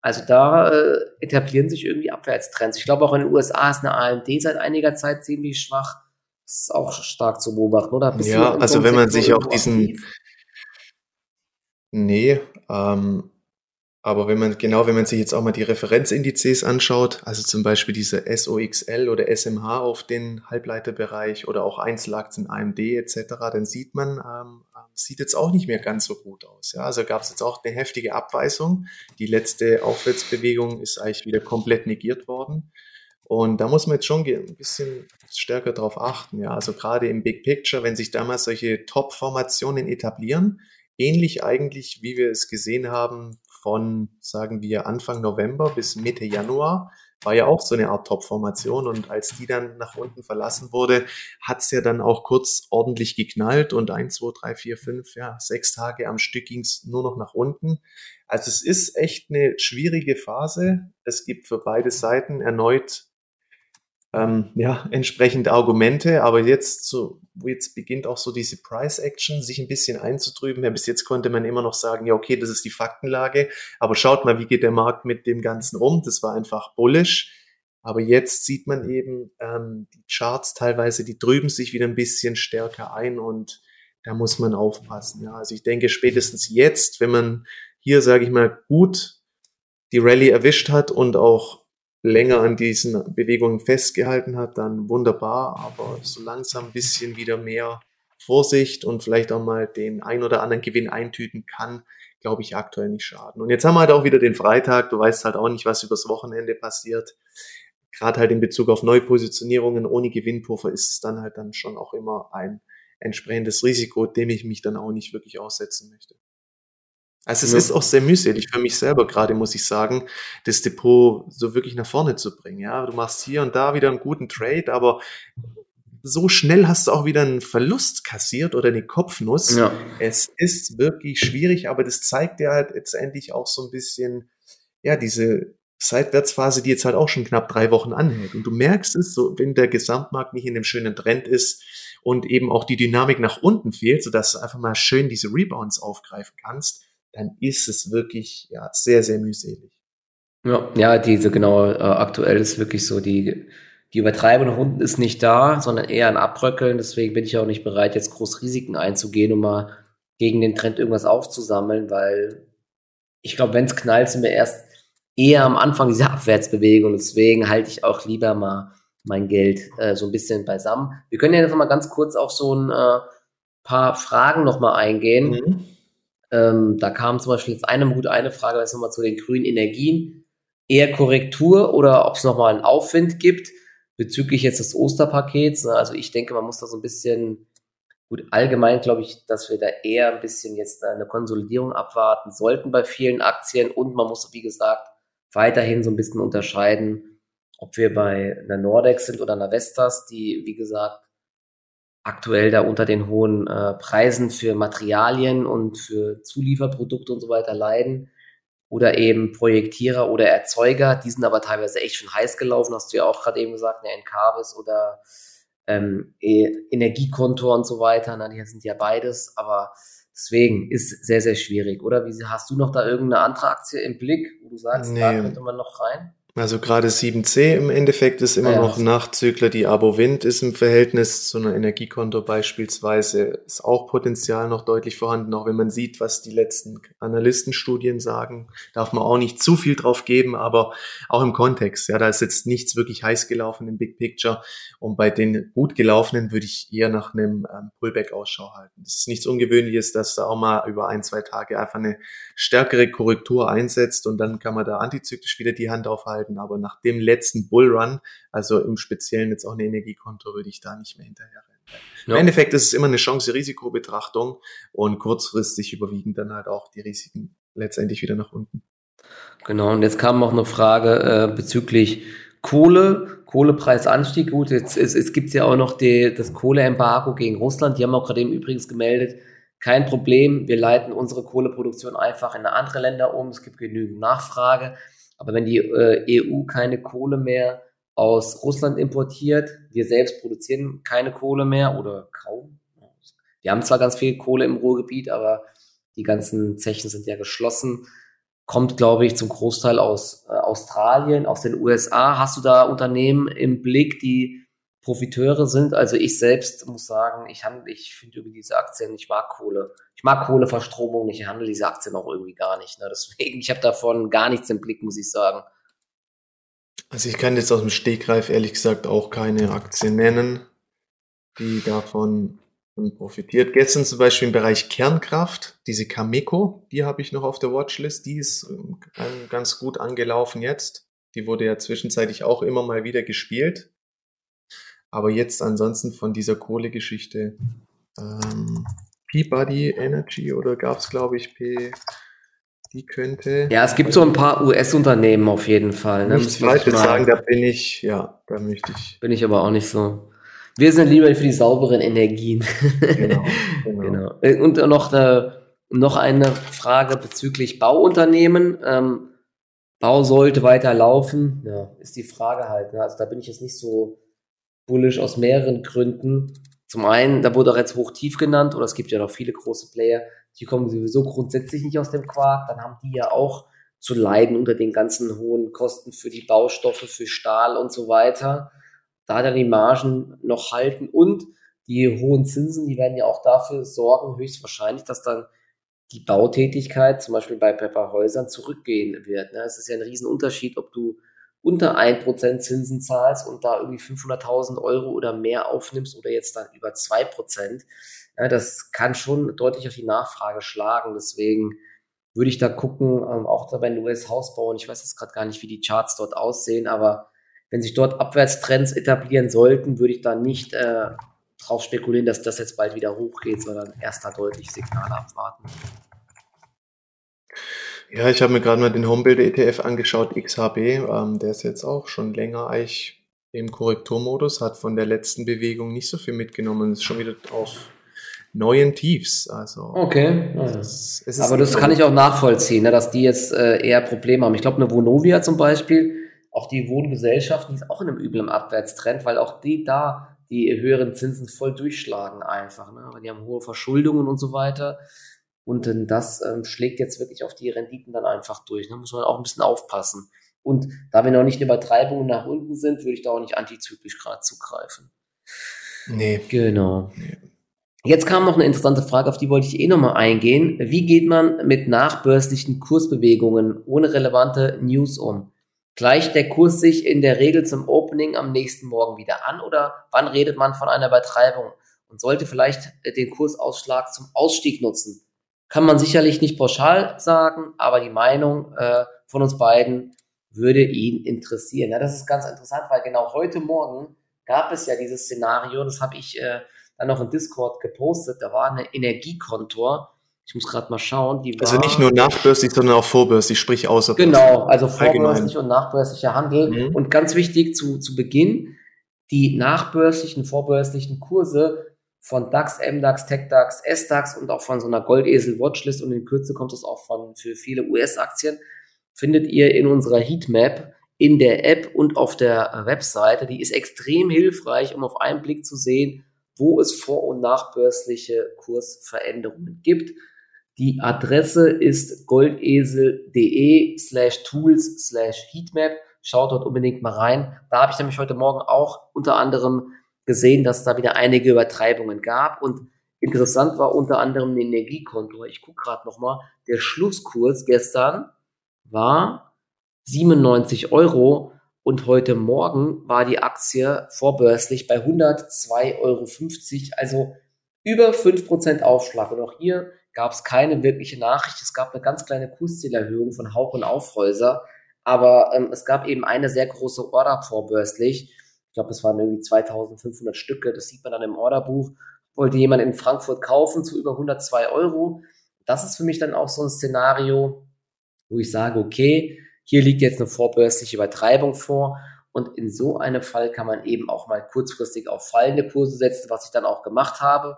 A: Also da äh, etablieren sich irgendwie Abwärtstrends. Ich glaube auch in den USA ist eine AMD seit einiger Zeit ziemlich schwach. Das ist auch stark zu beobachten, oder?
B: Bist ja, also wenn man sich auch diesen... Aktiv? Nee, ähm, aber wenn man, genau, wenn man sich jetzt auch mal die Referenzindizes anschaut, also zum Beispiel diese SOXL oder SMH auf den Halbleiterbereich oder auch Einzelaktien AMD etc., dann sieht man, ähm, sieht jetzt auch nicht mehr ganz so gut aus. Ja? Also gab es jetzt auch eine heftige Abweisung. Die letzte Aufwärtsbewegung ist eigentlich wieder komplett negiert worden. Und da muss man jetzt schon ein bisschen stärker drauf achten. Ja? Also gerade im Big Picture, wenn sich damals solche Top-Formationen etablieren, ähnlich eigentlich, wie wir es gesehen haben von, sagen wir, Anfang November bis Mitte Januar war ja auch so eine Art Top-Formation und als die dann nach unten verlassen wurde, hat es ja dann auch kurz ordentlich geknallt und ein, zwei, drei, vier, fünf, ja, sechs Tage am Stück ging es nur noch nach unten. Also es ist echt eine schwierige Phase. Es gibt für beide Seiten erneut ähm, ja, entsprechende Argumente, aber jetzt so, jetzt beginnt auch so diese Price Action sich ein bisschen einzutrüben. Ja, bis jetzt konnte man immer noch sagen, ja, okay, das ist die Faktenlage, aber schaut mal, wie geht der Markt mit dem Ganzen um? Das war einfach bullish. Aber jetzt sieht man eben, ähm, die Charts teilweise, die trüben sich wieder ein bisschen stärker ein und da muss man aufpassen. Ja, also ich denke spätestens jetzt, wenn man hier, sage ich mal, gut die Rallye erwischt hat und auch länger an diesen Bewegungen festgehalten hat, dann wunderbar, aber so langsam ein bisschen wieder mehr Vorsicht und vielleicht auch mal den ein oder anderen Gewinn eintüten kann, glaube ich, aktuell nicht schaden. Und jetzt haben wir halt auch wieder den Freitag. Du weißt halt auch nicht, was übers Wochenende passiert. Gerade halt in Bezug auf Neupositionierungen ohne Gewinnpuffer ist es dann halt dann schon auch immer ein entsprechendes Risiko, dem ich mich dann auch nicht wirklich aussetzen möchte. Also es ja. ist auch sehr mühselig für mich selber gerade, muss ich sagen, das Depot so wirklich nach vorne zu bringen. Ja, du machst hier und da wieder einen guten Trade, aber so schnell hast du auch wieder einen Verlust kassiert oder eine Kopfnuss. Ja. Es ist wirklich schwierig, aber das zeigt dir halt letztendlich auch so ein bisschen, ja, diese Seitwärtsphase, die jetzt halt auch schon knapp drei Wochen anhält. Und du merkst es, so, wenn der Gesamtmarkt nicht in einem schönen Trend ist und eben auch die Dynamik nach unten fehlt, sodass du einfach mal schön diese Rebounds aufgreifen kannst, dann ist es wirklich ja, sehr, sehr mühselig.
A: Ja, ja, diese genau, äh, aktuell ist wirklich so, die, die Übertreibung nach unten ist nicht da, sondern eher ein Abbröckeln. Deswegen bin ich auch nicht bereit, jetzt groß Risiken einzugehen, um mal gegen den Trend irgendwas aufzusammeln, weil ich glaube, wenn es knallt, sind wir erst eher am Anfang dieser *laughs* Abwärtsbewegung. Deswegen halte ich auch lieber mal mein Geld äh, so ein bisschen beisammen. Wir können ja jetzt mal ganz kurz auf so ein äh, paar Fragen nochmal eingehen. Mhm. Ähm, da kam zum Beispiel jetzt eine gut eine Frage, jetzt nochmal zu den grünen Energien. Eher Korrektur oder ob es nochmal einen Aufwind gibt bezüglich jetzt des Osterpakets. Ne? Also ich denke, man muss da so ein bisschen, gut, allgemein glaube ich, dass wir da eher ein bisschen jetzt eine Konsolidierung abwarten sollten bei vielen Aktien und man muss, wie gesagt, weiterhin so ein bisschen unterscheiden, ob wir bei einer Nordex sind oder einer Vestas, die, wie gesagt, aktuell da unter den hohen äh, Preisen für Materialien und für Zulieferprodukte und so weiter leiden. Oder eben Projektierer oder Erzeuger, die sind aber teilweise echt schon heiß gelaufen, hast du ja auch gerade eben gesagt, eine Encarvis oder ähm, e Energiekonto und so weiter, na, die sind ja beides, aber deswegen ist sehr, sehr schwierig, oder? Wie hast du noch da irgendeine andere Aktie im Blick, wo du sagst, nee. da könnte man noch rein?
B: Also gerade 7C im Endeffekt ist immer ja, noch Nachzügler. Die Abo Wind ist im Verhältnis zu einer Energiekonto beispielsweise ist auch Potenzial noch deutlich vorhanden. Auch wenn man sieht, was die letzten Analystenstudien sagen, darf man auch nicht zu viel drauf geben, aber auch im Kontext. Ja, da ist jetzt nichts wirklich heiß gelaufen im Big Picture. Und bei den gut gelaufenen würde ich eher nach einem ähm, Pullback Ausschau halten. Das ist nichts Ungewöhnliches, dass da auch mal über ein, zwei Tage einfach eine stärkere Korrektur einsetzt und dann kann man da antizyklisch wieder die Hand aufhalten halten, aber nach dem letzten Bullrun, also im Speziellen jetzt auch eine Energiekonto, würde ich da nicht mehr hinterher rennen. Ja. Im Endeffekt ist es immer eine Chance-Risiko-Betrachtung und kurzfristig überwiegen dann halt auch die Risiken letztendlich wieder nach unten.
A: Genau, und jetzt kam auch eine Frage äh, bezüglich Kohle, Kohlepreisanstieg. Gut, jetzt es, es gibt ja auch noch die, das Kohleembargo gegen Russland. Die haben auch gerade eben übrigens gemeldet, kein Problem, wir leiten unsere Kohleproduktion einfach in andere Länder um. Es gibt genügend Nachfrage. Aber wenn die äh, EU keine Kohle mehr aus Russland importiert, wir selbst produzieren keine Kohle mehr oder kaum. Wir haben zwar ganz viel Kohle im Ruhrgebiet, aber die ganzen Zechen sind ja geschlossen. Kommt, glaube ich, zum Großteil aus äh, Australien, aus den USA. Hast du da Unternehmen im Blick, die Profiteure sind. Also ich selbst muss sagen, ich handle, ich finde über diese Aktien, ich mag Kohle. Ich mag Kohleverstromung ich handle diese Aktien auch irgendwie gar nicht. Ne? Deswegen, ich habe davon gar nichts im Blick, muss ich sagen.
B: Also ich kann jetzt aus dem Stegreif ehrlich gesagt auch keine Aktien nennen, die davon profitiert. Gestern zum Beispiel im Bereich Kernkraft, diese Cameco, die habe ich noch auf der Watchlist, die ist ähm, ganz gut angelaufen jetzt. Die wurde ja zwischenzeitlich auch immer mal wieder gespielt. Aber jetzt ansonsten von dieser Kohlegeschichte ähm, Peabody Energy oder gab es, glaube ich, P. Die könnte.
A: Ja, es gibt so ein paar US-Unternehmen auf jeden Fall.
B: Ne? Nichts Falsches sagen, da bin ich, ja, da möchte ich.
A: Bin ich aber auch nicht so. Wir sind lieber für die sauberen Energien. Genau. *laughs* genau. genau. Und noch, äh, noch eine Frage bezüglich Bauunternehmen. Ähm, Bau sollte weiter laufen. Ja, ist die Frage halt. Ne? Also da bin ich jetzt nicht so bullish aus mehreren Gründen. Zum einen, da wurde auch jetzt hoch-tief genannt, oder es gibt ja noch viele große Player, die kommen sowieso grundsätzlich nicht aus dem Quark. Dann haben die ja auch zu leiden unter den ganzen hohen Kosten für die Baustoffe, für Stahl und so weiter. Da dann die Margen noch halten und die hohen Zinsen, die werden ja auch dafür sorgen, höchstwahrscheinlich, dass dann die Bautätigkeit, zum Beispiel bei Pepperhäusern, zurückgehen wird. Ne? Es ist ja ein Riesenunterschied, ob du unter 1% Zinsen zahlst und da irgendwie 500.000 Euro oder mehr aufnimmst oder jetzt dann über 2%, ja, das kann schon deutlich auf die Nachfrage schlagen. Deswegen würde ich da gucken, ähm, auch da bei den US-Hausbau, und ich weiß jetzt gerade gar nicht, wie die Charts dort aussehen, aber wenn sich dort Abwärtstrends etablieren sollten, würde ich da nicht äh, drauf spekulieren, dass das jetzt bald wieder hochgeht, sondern erst da deutlich Signale abwarten.
B: Ja, ich habe mir gerade mal den Homebuilder ETF angeschaut, XHB. Ähm, der ist jetzt auch schon länger eigentlich im Korrekturmodus, hat von der letzten Bewegung nicht so viel mitgenommen, ist schon wieder auf neuen Tiefs. Also,
A: okay. Es ist, es Aber das kann ich auch nachvollziehen, ne, dass die jetzt äh, eher Probleme haben. Ich glaube, eine Vonovia zum Beispiel, auch die Wohngesellschaft, die ist auch in einem üblen Abwärtstrend, weil auch die da die höheren Zinsen voll durchschlagen einfach. Ne? Die haben hohe Verschuldungen und so weiter. Und denn das ähm, schlägt jetzt wirklich auf die Renditen dann einfach durch. Da ne? muss man auch ein bisschen aufpassen. Und da wir noch nicht in Übertreibungen nach unten sind, würde ich da auch nicht antizyklisch gerade zugreifen.
B: Nee.
A: Genau. Nee. Jetzt kam noch eine interessante Frage, auf die wollte ich eh nochmal eingehen. Wie geht man mit nachbörslichen Kursbewegungen ohne relevante News um? Gleicht der Kurs sich in der Regel zum Opening am nächsten Morgen wieder an oder wann redet man von einer Übertreibung und sollte vielleicht den Kursausschlag zum Ausstieg nutzen? Kann man sicherlich nicht pauschal sagen, aber die Meinung äh, von uns beiden würde ihn interessieren. Ja, das ist ganz interessant, weil genau heute Morgen gab es ja dieses Szenario, das habe ich äh, dann noch in Discord gepostet, da war eine Energiekontor, ich muss gerade mal schauen, die
B: also war... Also nicht nur nachbörslich, sondern auch vorbörslich, sprich außer
A: Genau, also vorbörslich und nachbörslicher Handel. Mhm. Und ganz wichtig zu, zu Beginn, die nachbörslichen, vorbörslichen Kurse von DAX, MDAX, TechDAX, SDAX und auch von so einer Goldesel Watchlist und in Kürze kommt es auch von für viele US-Aktien, findet ihr in unserer Heatmap in der App und auf der Webseite. Die ist extrem hilfreich, um auf einen Blick zu sehen, wo es vor- und nachbörsliche Kursveränderungen gibt. Die Adresse ist goldesel.de slash tools slash heatmap. Schaut dort unbedingt mal rein. Da habe ich nämlich heute Morgen auch unter anderem gesehen, dass da wieder einige Übertreibungen gab. Und interessant war unter anderem ein Energiekonto. Ich gucke gerade nochmal. Der Schlusskurs gestern war 97 Euro und heute Morgen war die Aktie vorbörslich bei 102,50 Euro. Also über 5% Aufschlag. Und auch hier gab es keine wirkliche Nachricht. Es gab eine ganz kleine Kurszielerhöhung von Hauch und Aufhäuser. Aber ähm, es gab eben eine sehr große Order vorbörslich. Ich glaube, es waren irgendwie 2500 Stücke. Das sieht man dann im Orderbuch. Wollte jemand in Frankfurt kaufen zu über 102 Euro. Das ist für mich dann auch so ein Szenario, wo ich sage, okay, hier liegt jetzt eine vorbörsliche Übertreibung vor. Und in so einem Fall kann man eben auch mal kurzfristig auf fallende Kurse setzen, was ich dann auch gemacht habe.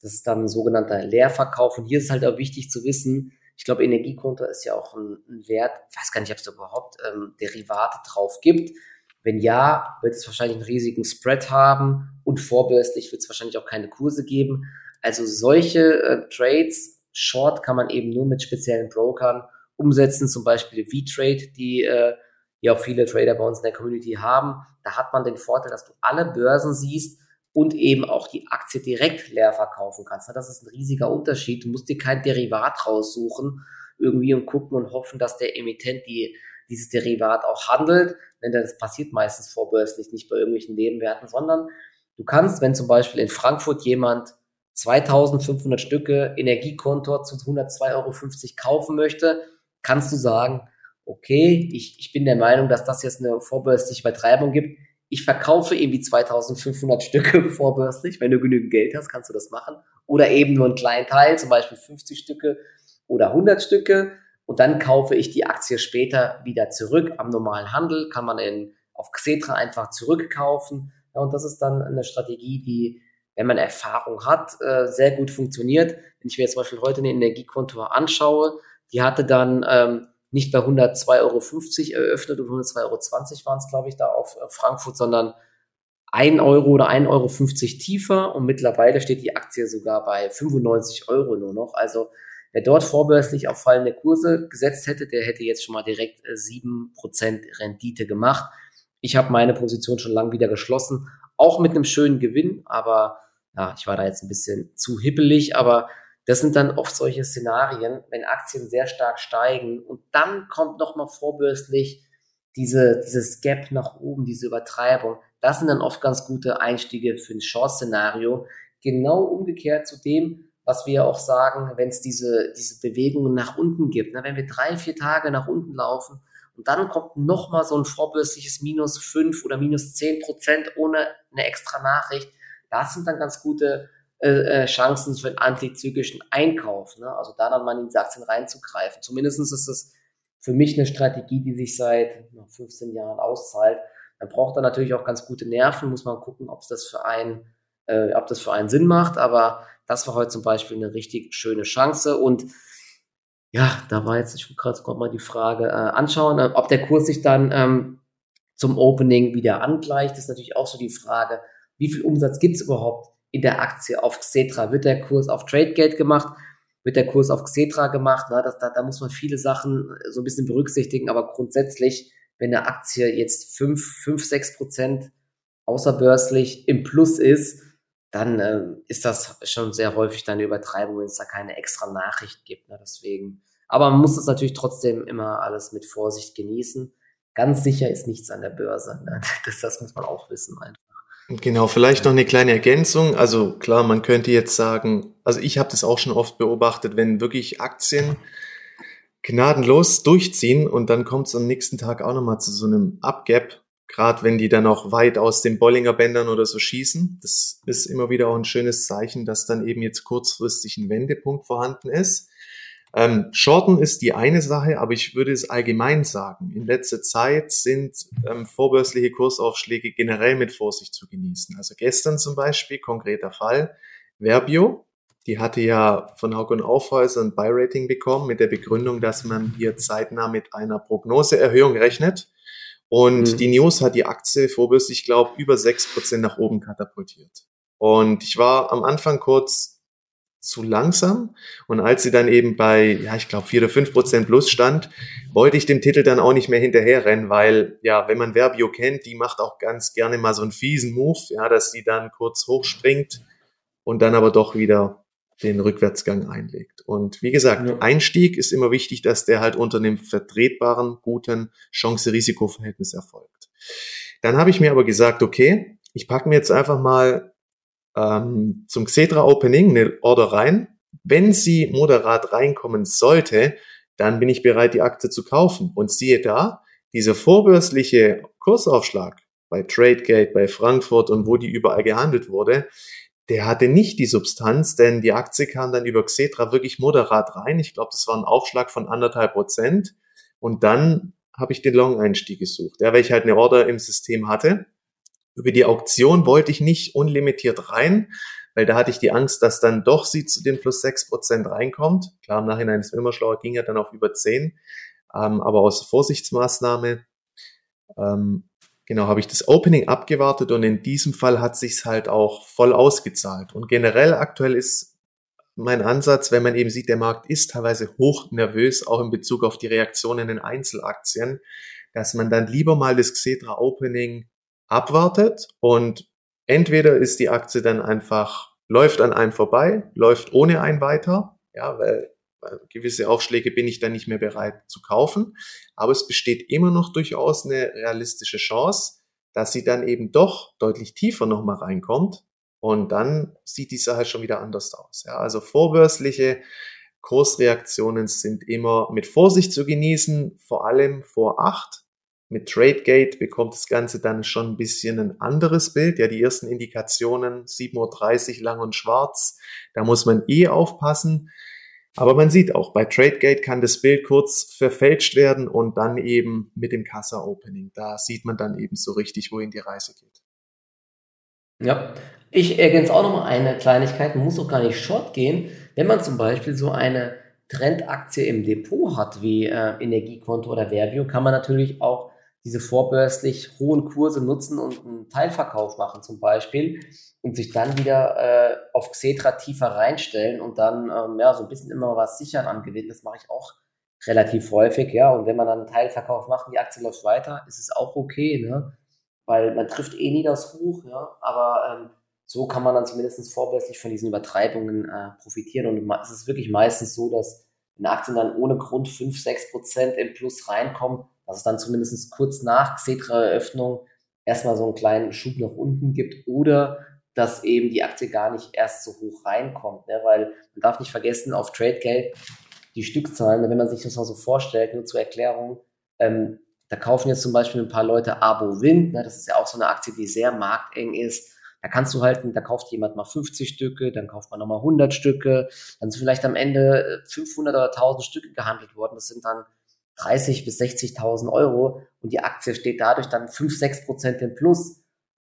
A: Das ist dann ein sogenannter Leerverkauf. Und hier ist es halt auch wichtig zu wissen, ich glaube, Energiekonto ist ja auch ein, Wert, ich weiß gar nicht, ob es da überhaupt ähm, Derivate drauf gibt. Wenn ja, wird es wahrscheinlich einen riesigen Spread haben und vorbörslich wird es wahrscheinlich auch keine Kurse geben. Also solche äh, Trades, Short kann man eben nur mit speziellen Brokern umsetzen, zum Beispiel V-Trade, die äh, ja auch viele Trader bei uns in der Community haben. Da hat man den Vorteil, dass du alle Börsen siehst und eben auch die Aktie direkt leer verkaufen kannst. Das ist ein riesiger Unterschied. Du musst dir kein Derivat raussuchen irgendwie und gucken und hoffen, dass der Emittent die, dieses Derivat auch handelt. Denn das passiert meistens vorbörslich nicht bei irgendwelchen Nebenwerten, sondern du kannst, wenn zum Beispiel in Frankfurt jemand 2500 Stücke Energiekontor zu 102,50 Euro kaufen möchte, kannst du sagen, okay, ich, ich bin der Meinung, dass das jetzt eine vorbörsliche Übertreibung gibt ich verkaufe irgendwie 2500 Stücke *laughs* vorbörslich. Wenn du genügend Geld hast, kannst du das machen. Oder eben nur einen kleinen Teil, zum Beispiel 50 Stücke oder 100 Stücke. Und dann kaufe ich die Aktie später wieder zurück. Am normalen Handel kann man in, auf Xetra einfach zurückkaufen. Ja, und das ist dann eine Strategie, die, wenn man Erfahrung hat, äh, sehr gut funktioniert. Wenn ich mir jetzt zum Beispiel heute eine Energiekonto anschaue, die hatte dann ähm, nicht bei 102,50 Euro eröffnet und 102,20 Euro waren es, glaube ich, da auf äh, Frankfurt, sondern 1 Euro oder 1,50 Euro tiefer und mittlerweile steht die Aktie sogar bei 95 Euro nur noch. Also wer dort vorbörslich auf fallende Kurse gesetzt hätte, der hätte jetzt schon mal direkt 7% äh, Rendite gemacht. Ich habe meine Position schon lang wieder geschlossen, auch mit einem schönen Gewinn, aber ja, ich war da jetzt ein bisschen zu hippelig, aber das sind dann oft solche Szenarien, wenn Aktien sehr stark steigen und dann kommt nochmal vorbörslich diese, dieses Gap nach oben, diese Übertreibung. Das sind dann oft ganz gute Einstiege für ein Short-Szenario. Genau umgekehrt zu dem, was wir auch sagen, wenn es diese, diese Bewegungen nach unten gibt. Ne? Wenn wir drei, vier Tage nach unten laufen und dann kommt nochmal so ein vorbörsliches minus fünf oder minus zehn Prozent ohne eine extra Nachricht, das sind dann ganz gute äh, äh Chancen für einen antizyklischen Einkauf. Ne? Also da dann mal in diese Aktien reinzugreifen. Zumindest ist das für mich eine Strategie, die sich seit 15 Jahren auszahlt. Man braucht da natürlich auch ganz gute Nerven, muss man gucken, ob das für einen, äh, ob das für einen Sinn macht. Aber das war heute zum Beispiel eine richtig schöne Chance und ja, da war jetzt, ich will gerade mal die Frage äh, anschauen, äh, ob der Kurs sich dann ähm, zum Opening wieder angleicht. Ist natürlich auch so die Frage, wie viel Umsatz gibt es überhaupt in der Aktie auf Xetra? Wird der Kurs auf TradeGate gemacht? Wird der Kurs auf Xetra gemacht? Na, das, da, da muss man viele Sachen so ein bisschen berücksichtigen, aber grundsätzlich, wenn eine Aktie jetzt 5, 5 6 Prozent außerbörslich im Plus ist, dann äh, ist das schon sehr häufig eine Übertreibung, wenn es da keine extra Nachricht gibt. Ne? Deswegen, aber man muss das natürlich trotzdem immer alles mit Vorsicht genießen. Ganz sicher ist nichts an der Börse. Ne? *laughs* Das, das muss man auch wissen einfach.
B: Genau, vielleicht noch eine kleine Ergänzung. Also klar, man könnte jetzt sagen, also ich habe das auch schon oft beobachtet, wenn wirklich Aktien gnadenlos durchziehen und dann kommt es am nächsten Tag auch nochmal zu so einem Upgap, gerade wenn die dann auch weit aus den Bollinger Bändern oder so schießen. Das ist immer wieder auch ein schönes Zeichen, dass dann eben jetzt kurzfristig ein Wendepunkt vorhanden ist. Ähm, Shorten ist die eine Sache, aber ich würde es allgemein sagen. In letzter Zeit sind ähm, vorbörsliche Kursaufschläge generell mit Vorsicht zu genießen. Also gestern zum Beispiel, konkreter Fall, Verbio, die hatte ja von Hauck und Aufhäuser ein Buy-Rating bekommen mit der Begründung, dass man hier zeitnah mit einer Prognoseerhöhung rechnet. Und mhm. die News hat die Aktie vorbörslich, ich glaube, über sechs Prozent nach oben katapultiert. Und ich war am Anfang kurz zu langsam. Und als sie dann eben bei, ja, ich glaube, vier oder fünf Prozent plus stand, wollte ich dem Titel dann auch nicht mehr hinterherrennen, weil, ja, wenn man Verbio kennt, die macht auch ganz gerne mal so einen fiesen Move, ja, dass sie dann kurz hochspringt und dann aber doch wieder den Rückwärtsgang einlegt. Und wie gesagt, ja. Einstieg ist immer wichtig, dass der halt unter einem vertretbaren, guten Chance-Risiko-Verhältnis erfolgt. Dann habe ich mir aber gesagt, okay, ich packe mir jetzt einfach mal ähm, zum Xetra Opening eine Order rein. Wenn sie moderat reinkommen sollte, dann bin ich bereit, die Aktie zu kaufen. Und siehe da, dieser vorbörsliche Kursaufschlag bei Tradegate, bei Frankfurt und wo die überall gehandelt wurde, der hatte nicht die Substanz, denn die Aktie kam dann über Xetra wirklich moderat rein. Ich glaube, das war ein Aufschlag von anderthalb Prozent. Und dann habe ich den Long-Einstieg gesucht, ja, weil ich halt eine Order im System hatte. Über die Auktion wollte ich nicht unlimitiert rein, weil da hatte ich die Angst, dass dann doch sie zu den plus sechs Prozent reinkommt. Klar, im Nachhinein ist immer schlauer, ging ja dann auf über zehn. Ähm, aber aus Vorsichtsmaßnahme ähm, genau, habe ich das Opening abgewartet und in diesem Fall hat sich's halt auch voll ausgezahlt. Und generell aktuell ist mein Ansatz, wenn man eben sieht, der Markt ist teilweise hoch nervös, auch in Bezug auf die Reaktionen in Einzelaktien, dass man dann lieber mal das Xetra Opening abwartet und entweder ist die Aktie dann einfach, läuft an einem vorbei, läuft ohne einen weiter, ja, weil gewisse Aufschläge bin ich dann nicht mehr bereit zu kaufen. Aber es besteht immer noch durchaus eine realistische Chance, dass sie dann eben doch deutlich tiefer nochmal reinkommt. Und dann sieht die Sache schon wieder anders aus. Ja, also vorbörsliche Kursreaktionen sind immer mit Vorsicht zu genießen, vor allem vor acht. Mit TradeGate bekommt das Ganze dann schon ein bisschen ein anderes Bild. Ja, die ersten Indikationen 7.30 Uhr lang und schwarz. Da muss man eh aufpassen. Aber man sieht auch, bei TradeGate kann das Bild kurz verfälscht werden und dann eben mit dem Kassa-Opening. Da sieht man dann eben so richtig, wohin die Reise geht.
A: Ja, ich ergänze auch nochmal eine Kleinigkeit. Man muss auch gar nicht short gehen. Wenn man zum Beispiel so eine Trendaktie im Depot hat, wie äh, Energiekonto oder Verbio, kann man natürlich auch diese vorbörslich hohen Kurse nutzen und einen Teilverkauf machen zum Beispiel und sich dann wieder äh, auf Xetra tiefer reinstellen und dann ähm, ja so ein bisschen immer was sichern am Gewinn. Das mache ich auch relativ häufig, ja. Und wenn man dann einen Teilverkauf macht und die Aktie läuft weiter, ist es auch okay, ne? Weil man trifft eh nie das Hoch, ja. Aber ähm, so kann man dann zumindest vorbörslich von diesen Übertreibungen äh, profitieren. Und es ist wirklich meistens so, dass wenn Aktien dann ohne Grund 5, 6 Prozent im Plus reinkommen, dass es dann zumindest kurz nach Xetra-Eröffnung erstmal so einen kleinen Schub nach unten gibt oder dass eben die Aktie gar nicht erst so hoch reinkommt, ne? weil man darf nicht vergessen, auf Tradegate die Stückzahlen, wenn man sich das mal so vorstellt, nur zur Erklärung, ähm, da kaufen jetzt zum Beispiel ein paar Leute Abo Wind, ne? das ist ja auch so eine Aktie, die sehr markteng ist. Da kannst du halt, da kauft jemand mal 50 Stücke, dann kauft man nochmal 100 Stücke, dann sind vielleicht am Ende 500 oder 1000 Stücke gehandelt worden. Das sind dann 30 bis 60.000 Euro und die Aktie steht dadurch dann 5, 6 Prozent im Plus.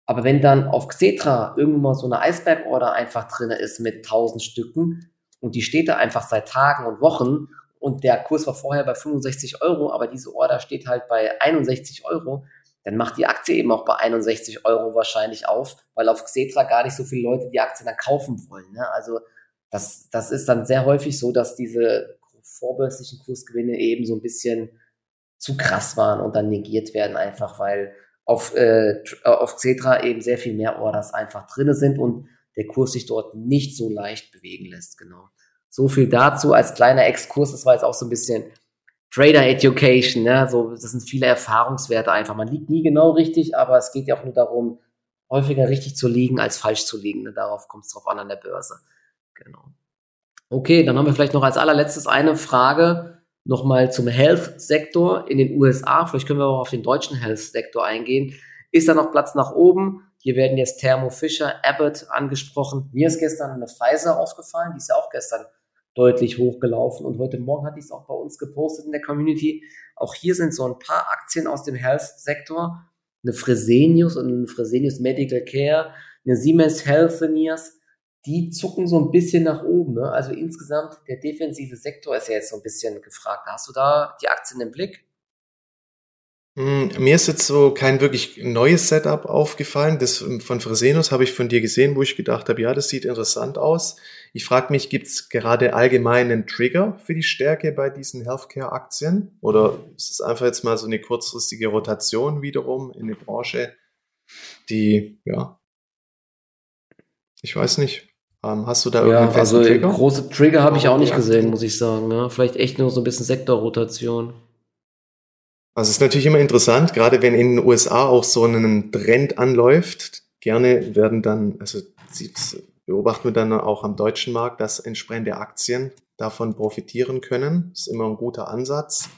A: Aber wenn dann auf Xetra irgendwo mal so eine Eisberg-Order einfach drin ist mit 1000 Stücken und die steht da einfach seit Tagen und Wochen und der Kurs war vorher bei 65 Euro, aber diese Order steht halt bei 61 Euro, dann macht die Aktie eben auch bei 61 Euro wahrscheinlich auf, weil auf Xetra gar nicht so viele Leute die Aktie dann kaufen wollen. Ne? Also das, das ist dann sehr häufig so, dass diese vorbörslichen Kursgewinne eben so ein bisschen zu krass waren und dann negiert werden, einfach weil auf, äh, auf Xetra eben sehr viel mehr Orders einfach drinne sind und der Kurs sich dort nicht so leicht bewegen lässt, genau. So viel dazu als kleiner Exkurs. Das war jetzt auch so ein bisschen Trader Education, ne? so, das sind viele Erfahrungswerte einfach. Man liegt nie genau richtig, aber es geht ja auch nur darum, häufiger richtig zu liegen als falsch zu liegen. Ne? Darauf kommt es drauf an an der Börse. Genau. Okay, dann haben wir vielleicht noch als allerletztes eine Frage nochmal zum Health-Sektor in den USA. Vielleicht können wir auch auf den deutschen Health-Sektor eingehen. Ist da noch Platz nach oben? Hier werden jetzt Thermo Fisher, Abbott angesprochen. Mir ist gestern eine Pfizer aufgefallen, die ist ja auch gestern deutlich hochgelaufen und heute Morgen hatte ich es auch bei uns gepostet in der Community. Auch hier sind so ein paar Aktien aus dem Health-Sektor. Eine Fresenius und eine Fresenius Medical Care, eine Siemens Healthineers, die zucken so ein bisschen nach oben. Ne? Also insgesamt, der defensive Sektor ist ja jetzt so ein bisschen gefragt. Hast du da die Aktien im Blick?
B: Hm, mir ist jetzt so kein wirklich neues Setup aufgefallen. Das von Fresenius habe ich von dir gesehen, wo ich gedacht habe, ja, das sieht interessant aus. Ich frage mich, gibt es gerade allgemein einen Trigger für die Stärke bei diesen Healthcare-Aktien? Oder ist es einfach jetzt mal so eine kurzfristige Rotation wiederum in eine Branche, die, ja, ich weiß nicht. Ähm, hast du da
A: irgendeinen ja, also Trigger? große Trigger habe ich auch nicht gesehen, muss ich sagen. Ne? Vielleicht echt nur so ein bisschen Sektorrotation.
B: Also es ist natürlich immer interessant, gerade wenn in den USA auch so ein Trend anläuft. Gerne werden dann, also beobachten wir dann auch am deutschen Markt, dass entsprechende Aktien davon profitieren können. Das ist immer ein guter Ansatz.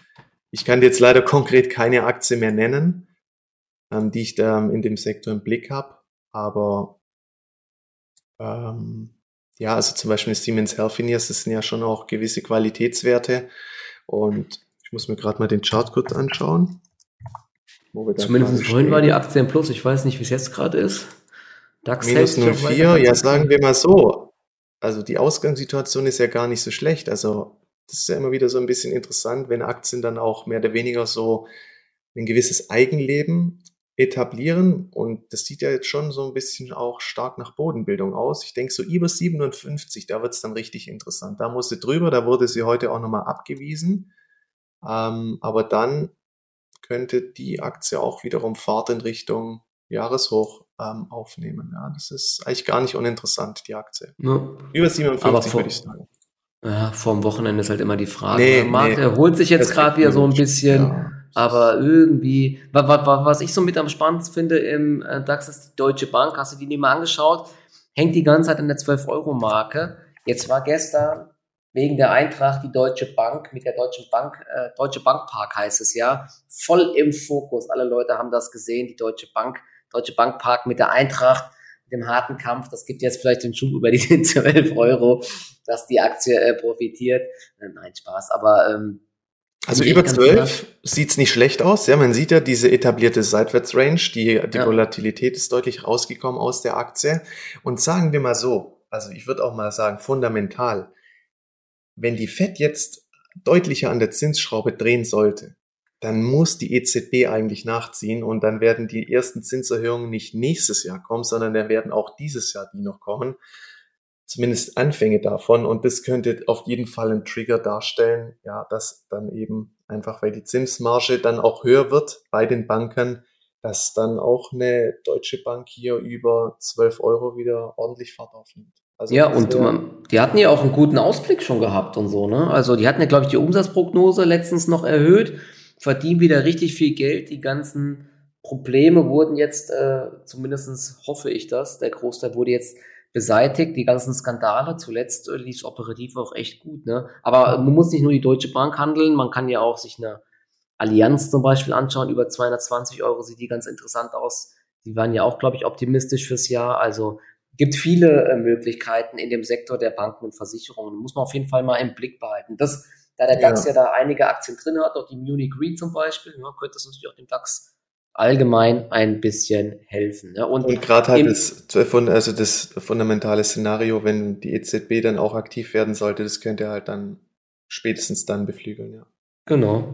B: Ich kann jetzt leider konkret keine Aktie mehr nennen, ähm, die ich da in dem Sektor im Blick habe. Aber ähm, ja, also zum Beispiel Siemens Healthineers, das sind ja schon auch gewisse Qualitätswerte. Und ich muss mir gerade mal den Chart kurz anschauen.
A: Zumindest vorhin war die Aktie im Plus. Ich weiß nicht, wie es jetzt gerade ist.
B: DAX Minus 04, ja, sagen wir mal so. Also die Ausgangssituation ist ja gar nicht so schlecht. Also das ist ja immer wieder so ein bisschen interessant, wenn Aktien dann auch mehr oder weniger so ein gewisses Eigenleben etablieren. Und das sieht ja jetzt schon so ein bisschen auch stark nach Bodenbildung aus. Ich denke, so über 57, da wird es dann richtig interessant. Da muss sie drüber, da wurde sie heute auch nochmal abgewiesen. Ähm, aber dann könnte die Aktie auch wiederum Fahrt in Richtung Jahreshoch ähm, aufnehmen. Ja, das ist eigentlich gar nicht uninteressant, die Aktie. Ja.
A: Über 57 würde ich sagen. Ja, vorm Wochenende ist halt immer die Frage. Nee, Der Markt nee, erholt sich jetzt gerade wieder so ein bisschen. Ja. Aber irgendwie, was ich so mit am spannendsten finde im äh, DAX ist die Deutsche Bank. Hast du die nicht mal angeschaut? Hängt die ganze Zeit an der 12-Euro-Marke. Jetzt war gestern wegen der Eintracht die Deutsche Bank mit der Deutschen Bank, äh, Deutsche Bank Park heißt es ja, voll im Fokus. Alle Leute haben das gesehen, die Deutsche Bank, Deutsche Bank Park mit der Eintracht, mit dem harten Kampf. Das gibt jetzt vielleicht den Schub über die *laughs* 12 Euro, dass die Aktie äh, profitiert. Äh, nein, Spaß. Aber ähm,
B: also über 12 sieht's nicht schlecht aus. Ja, man sieht ja diese etablierte Seitwärtsrange, die, die ja. Volatilität ist deutlich rausgekommen aus der Aktie. Und sagen wir mal so, also ich würde auch mal sagen, fundamental, wenn die Fed jetzt deutlicher an der Zinsschraube drehen sollte, dann muss die EZB eigentlich nachziehen und dann werden die ersten Zinserhöhungen nicht nächstes Jahr kommen, sondern dann werden auch dieses Jahr die noch kommen zumindest Anfänge davon. Und das könnte auf jeden Fall ein Trigger darstellen, ja, dass dann eben einfach, weil die Zinsmarge dann auch höher wird bei den Banken, dass dann auch eine Deutsche Bank hier über 12 Euro wieder ordentlich Fahrt aufnimmt.
A: Also ja, und man, die hatten ja auch einen guten Ausblick schon gehabt und so, ne? Also die hatten ja, glaube ich, die Umsatzprognose letztens noch erhöht, verdienen wieder richtig viel Geld, die ganzen Probleme wurden jetzt, äh, zumindest hoffe ich das, der Großteil wurde jetzt beseitigt, die ganzen Skandale. Zuletzt äh, lief operativ auch echt gut. Ne? Aber man muss nicht nur die Deutsche Bank handeln, man kann ja auch sich eine Allianz zum Beispiel anschauen. Über 220 Euro sieht die ganz interessant aus. Die waren ja auch, glaube ich, optimistisch fürs Jahr. Also gibt viele äh, Möglichkeiten in dem Sektor der Banken und Versicherungen. Muss man auf jeden Fall mal im Blick behalten. Das, da der DAX ja, ja da einige Aktien drin hat, auch die Munich Re zum Beispiel, ja, könnte das natürlich auch dem DAX allgemein ein bisschen helfen.
B: Ne? Und, und gerade halt das, also das fundamentale Szenario, wenn die EZB dann auch aktiv werden sollte, das könnte halt dann spätestens dann beflügeln, ja.
A: Genau.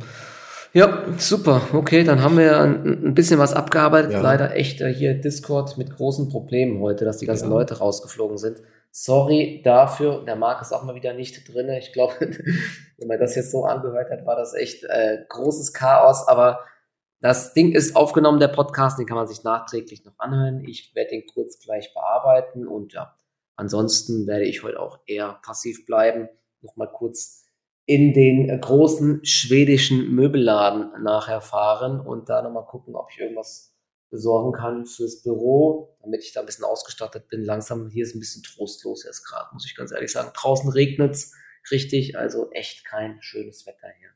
A: Ja, super. Okay, dann haben wir ein, ein bisschen was abgearbeitet. Ja. Leider echt äh, hier Discord mit großen Problemen heute, dass die ganzen ja. Leute rausgeflogen sind. Sorry dafür. Der Marc ist auch mal wieder nicht drin. Ich glaube, *laughs* wenn man das jetzt so angehört hat, war das echt äh, großes Chaos. Aber das Ding ist aufgenommen, der Podcast, den kann man sich nachträglich noch anhören. Ich werde den kurz gleich bearbeiten und ja, ansonsten werde ich heute auch eher passiv bleiben. Nochmal kurz in den großen schwedischen Möbelladen nachher fahren und da nochmal gucken, ob ich irgendwas besorgen kann fürs Büro, damit ich da ein bisschen ausgestattet bin. Langsam, hier ist ein bisschen trostlos jetzt gerade, muss ich ganz ehrlich sagen. Draußen regnet's richtig, also echt kein schönes Wetter hier.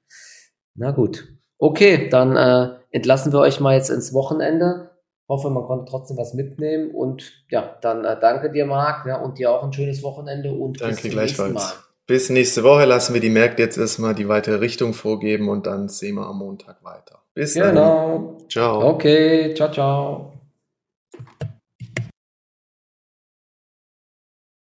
A: Na gut. Okay, dann äh, entlassen wir euch mal jetzt ins Wochenende. Hoffe, man konnte trotzdem was mitnehmen und ja, dann äh, danke dir, Marc, ja, und dir auch ein schönes Wochenende und
B: danke bis zum nächsten Mal bis nächste Woche lassen wir die Märkte jetzt erstmal die weitere Richtung vorgeben und dann sehen wir am Montag weiter.
A: Bis dann. Genau. Ciao. Okay, ciao, ciao.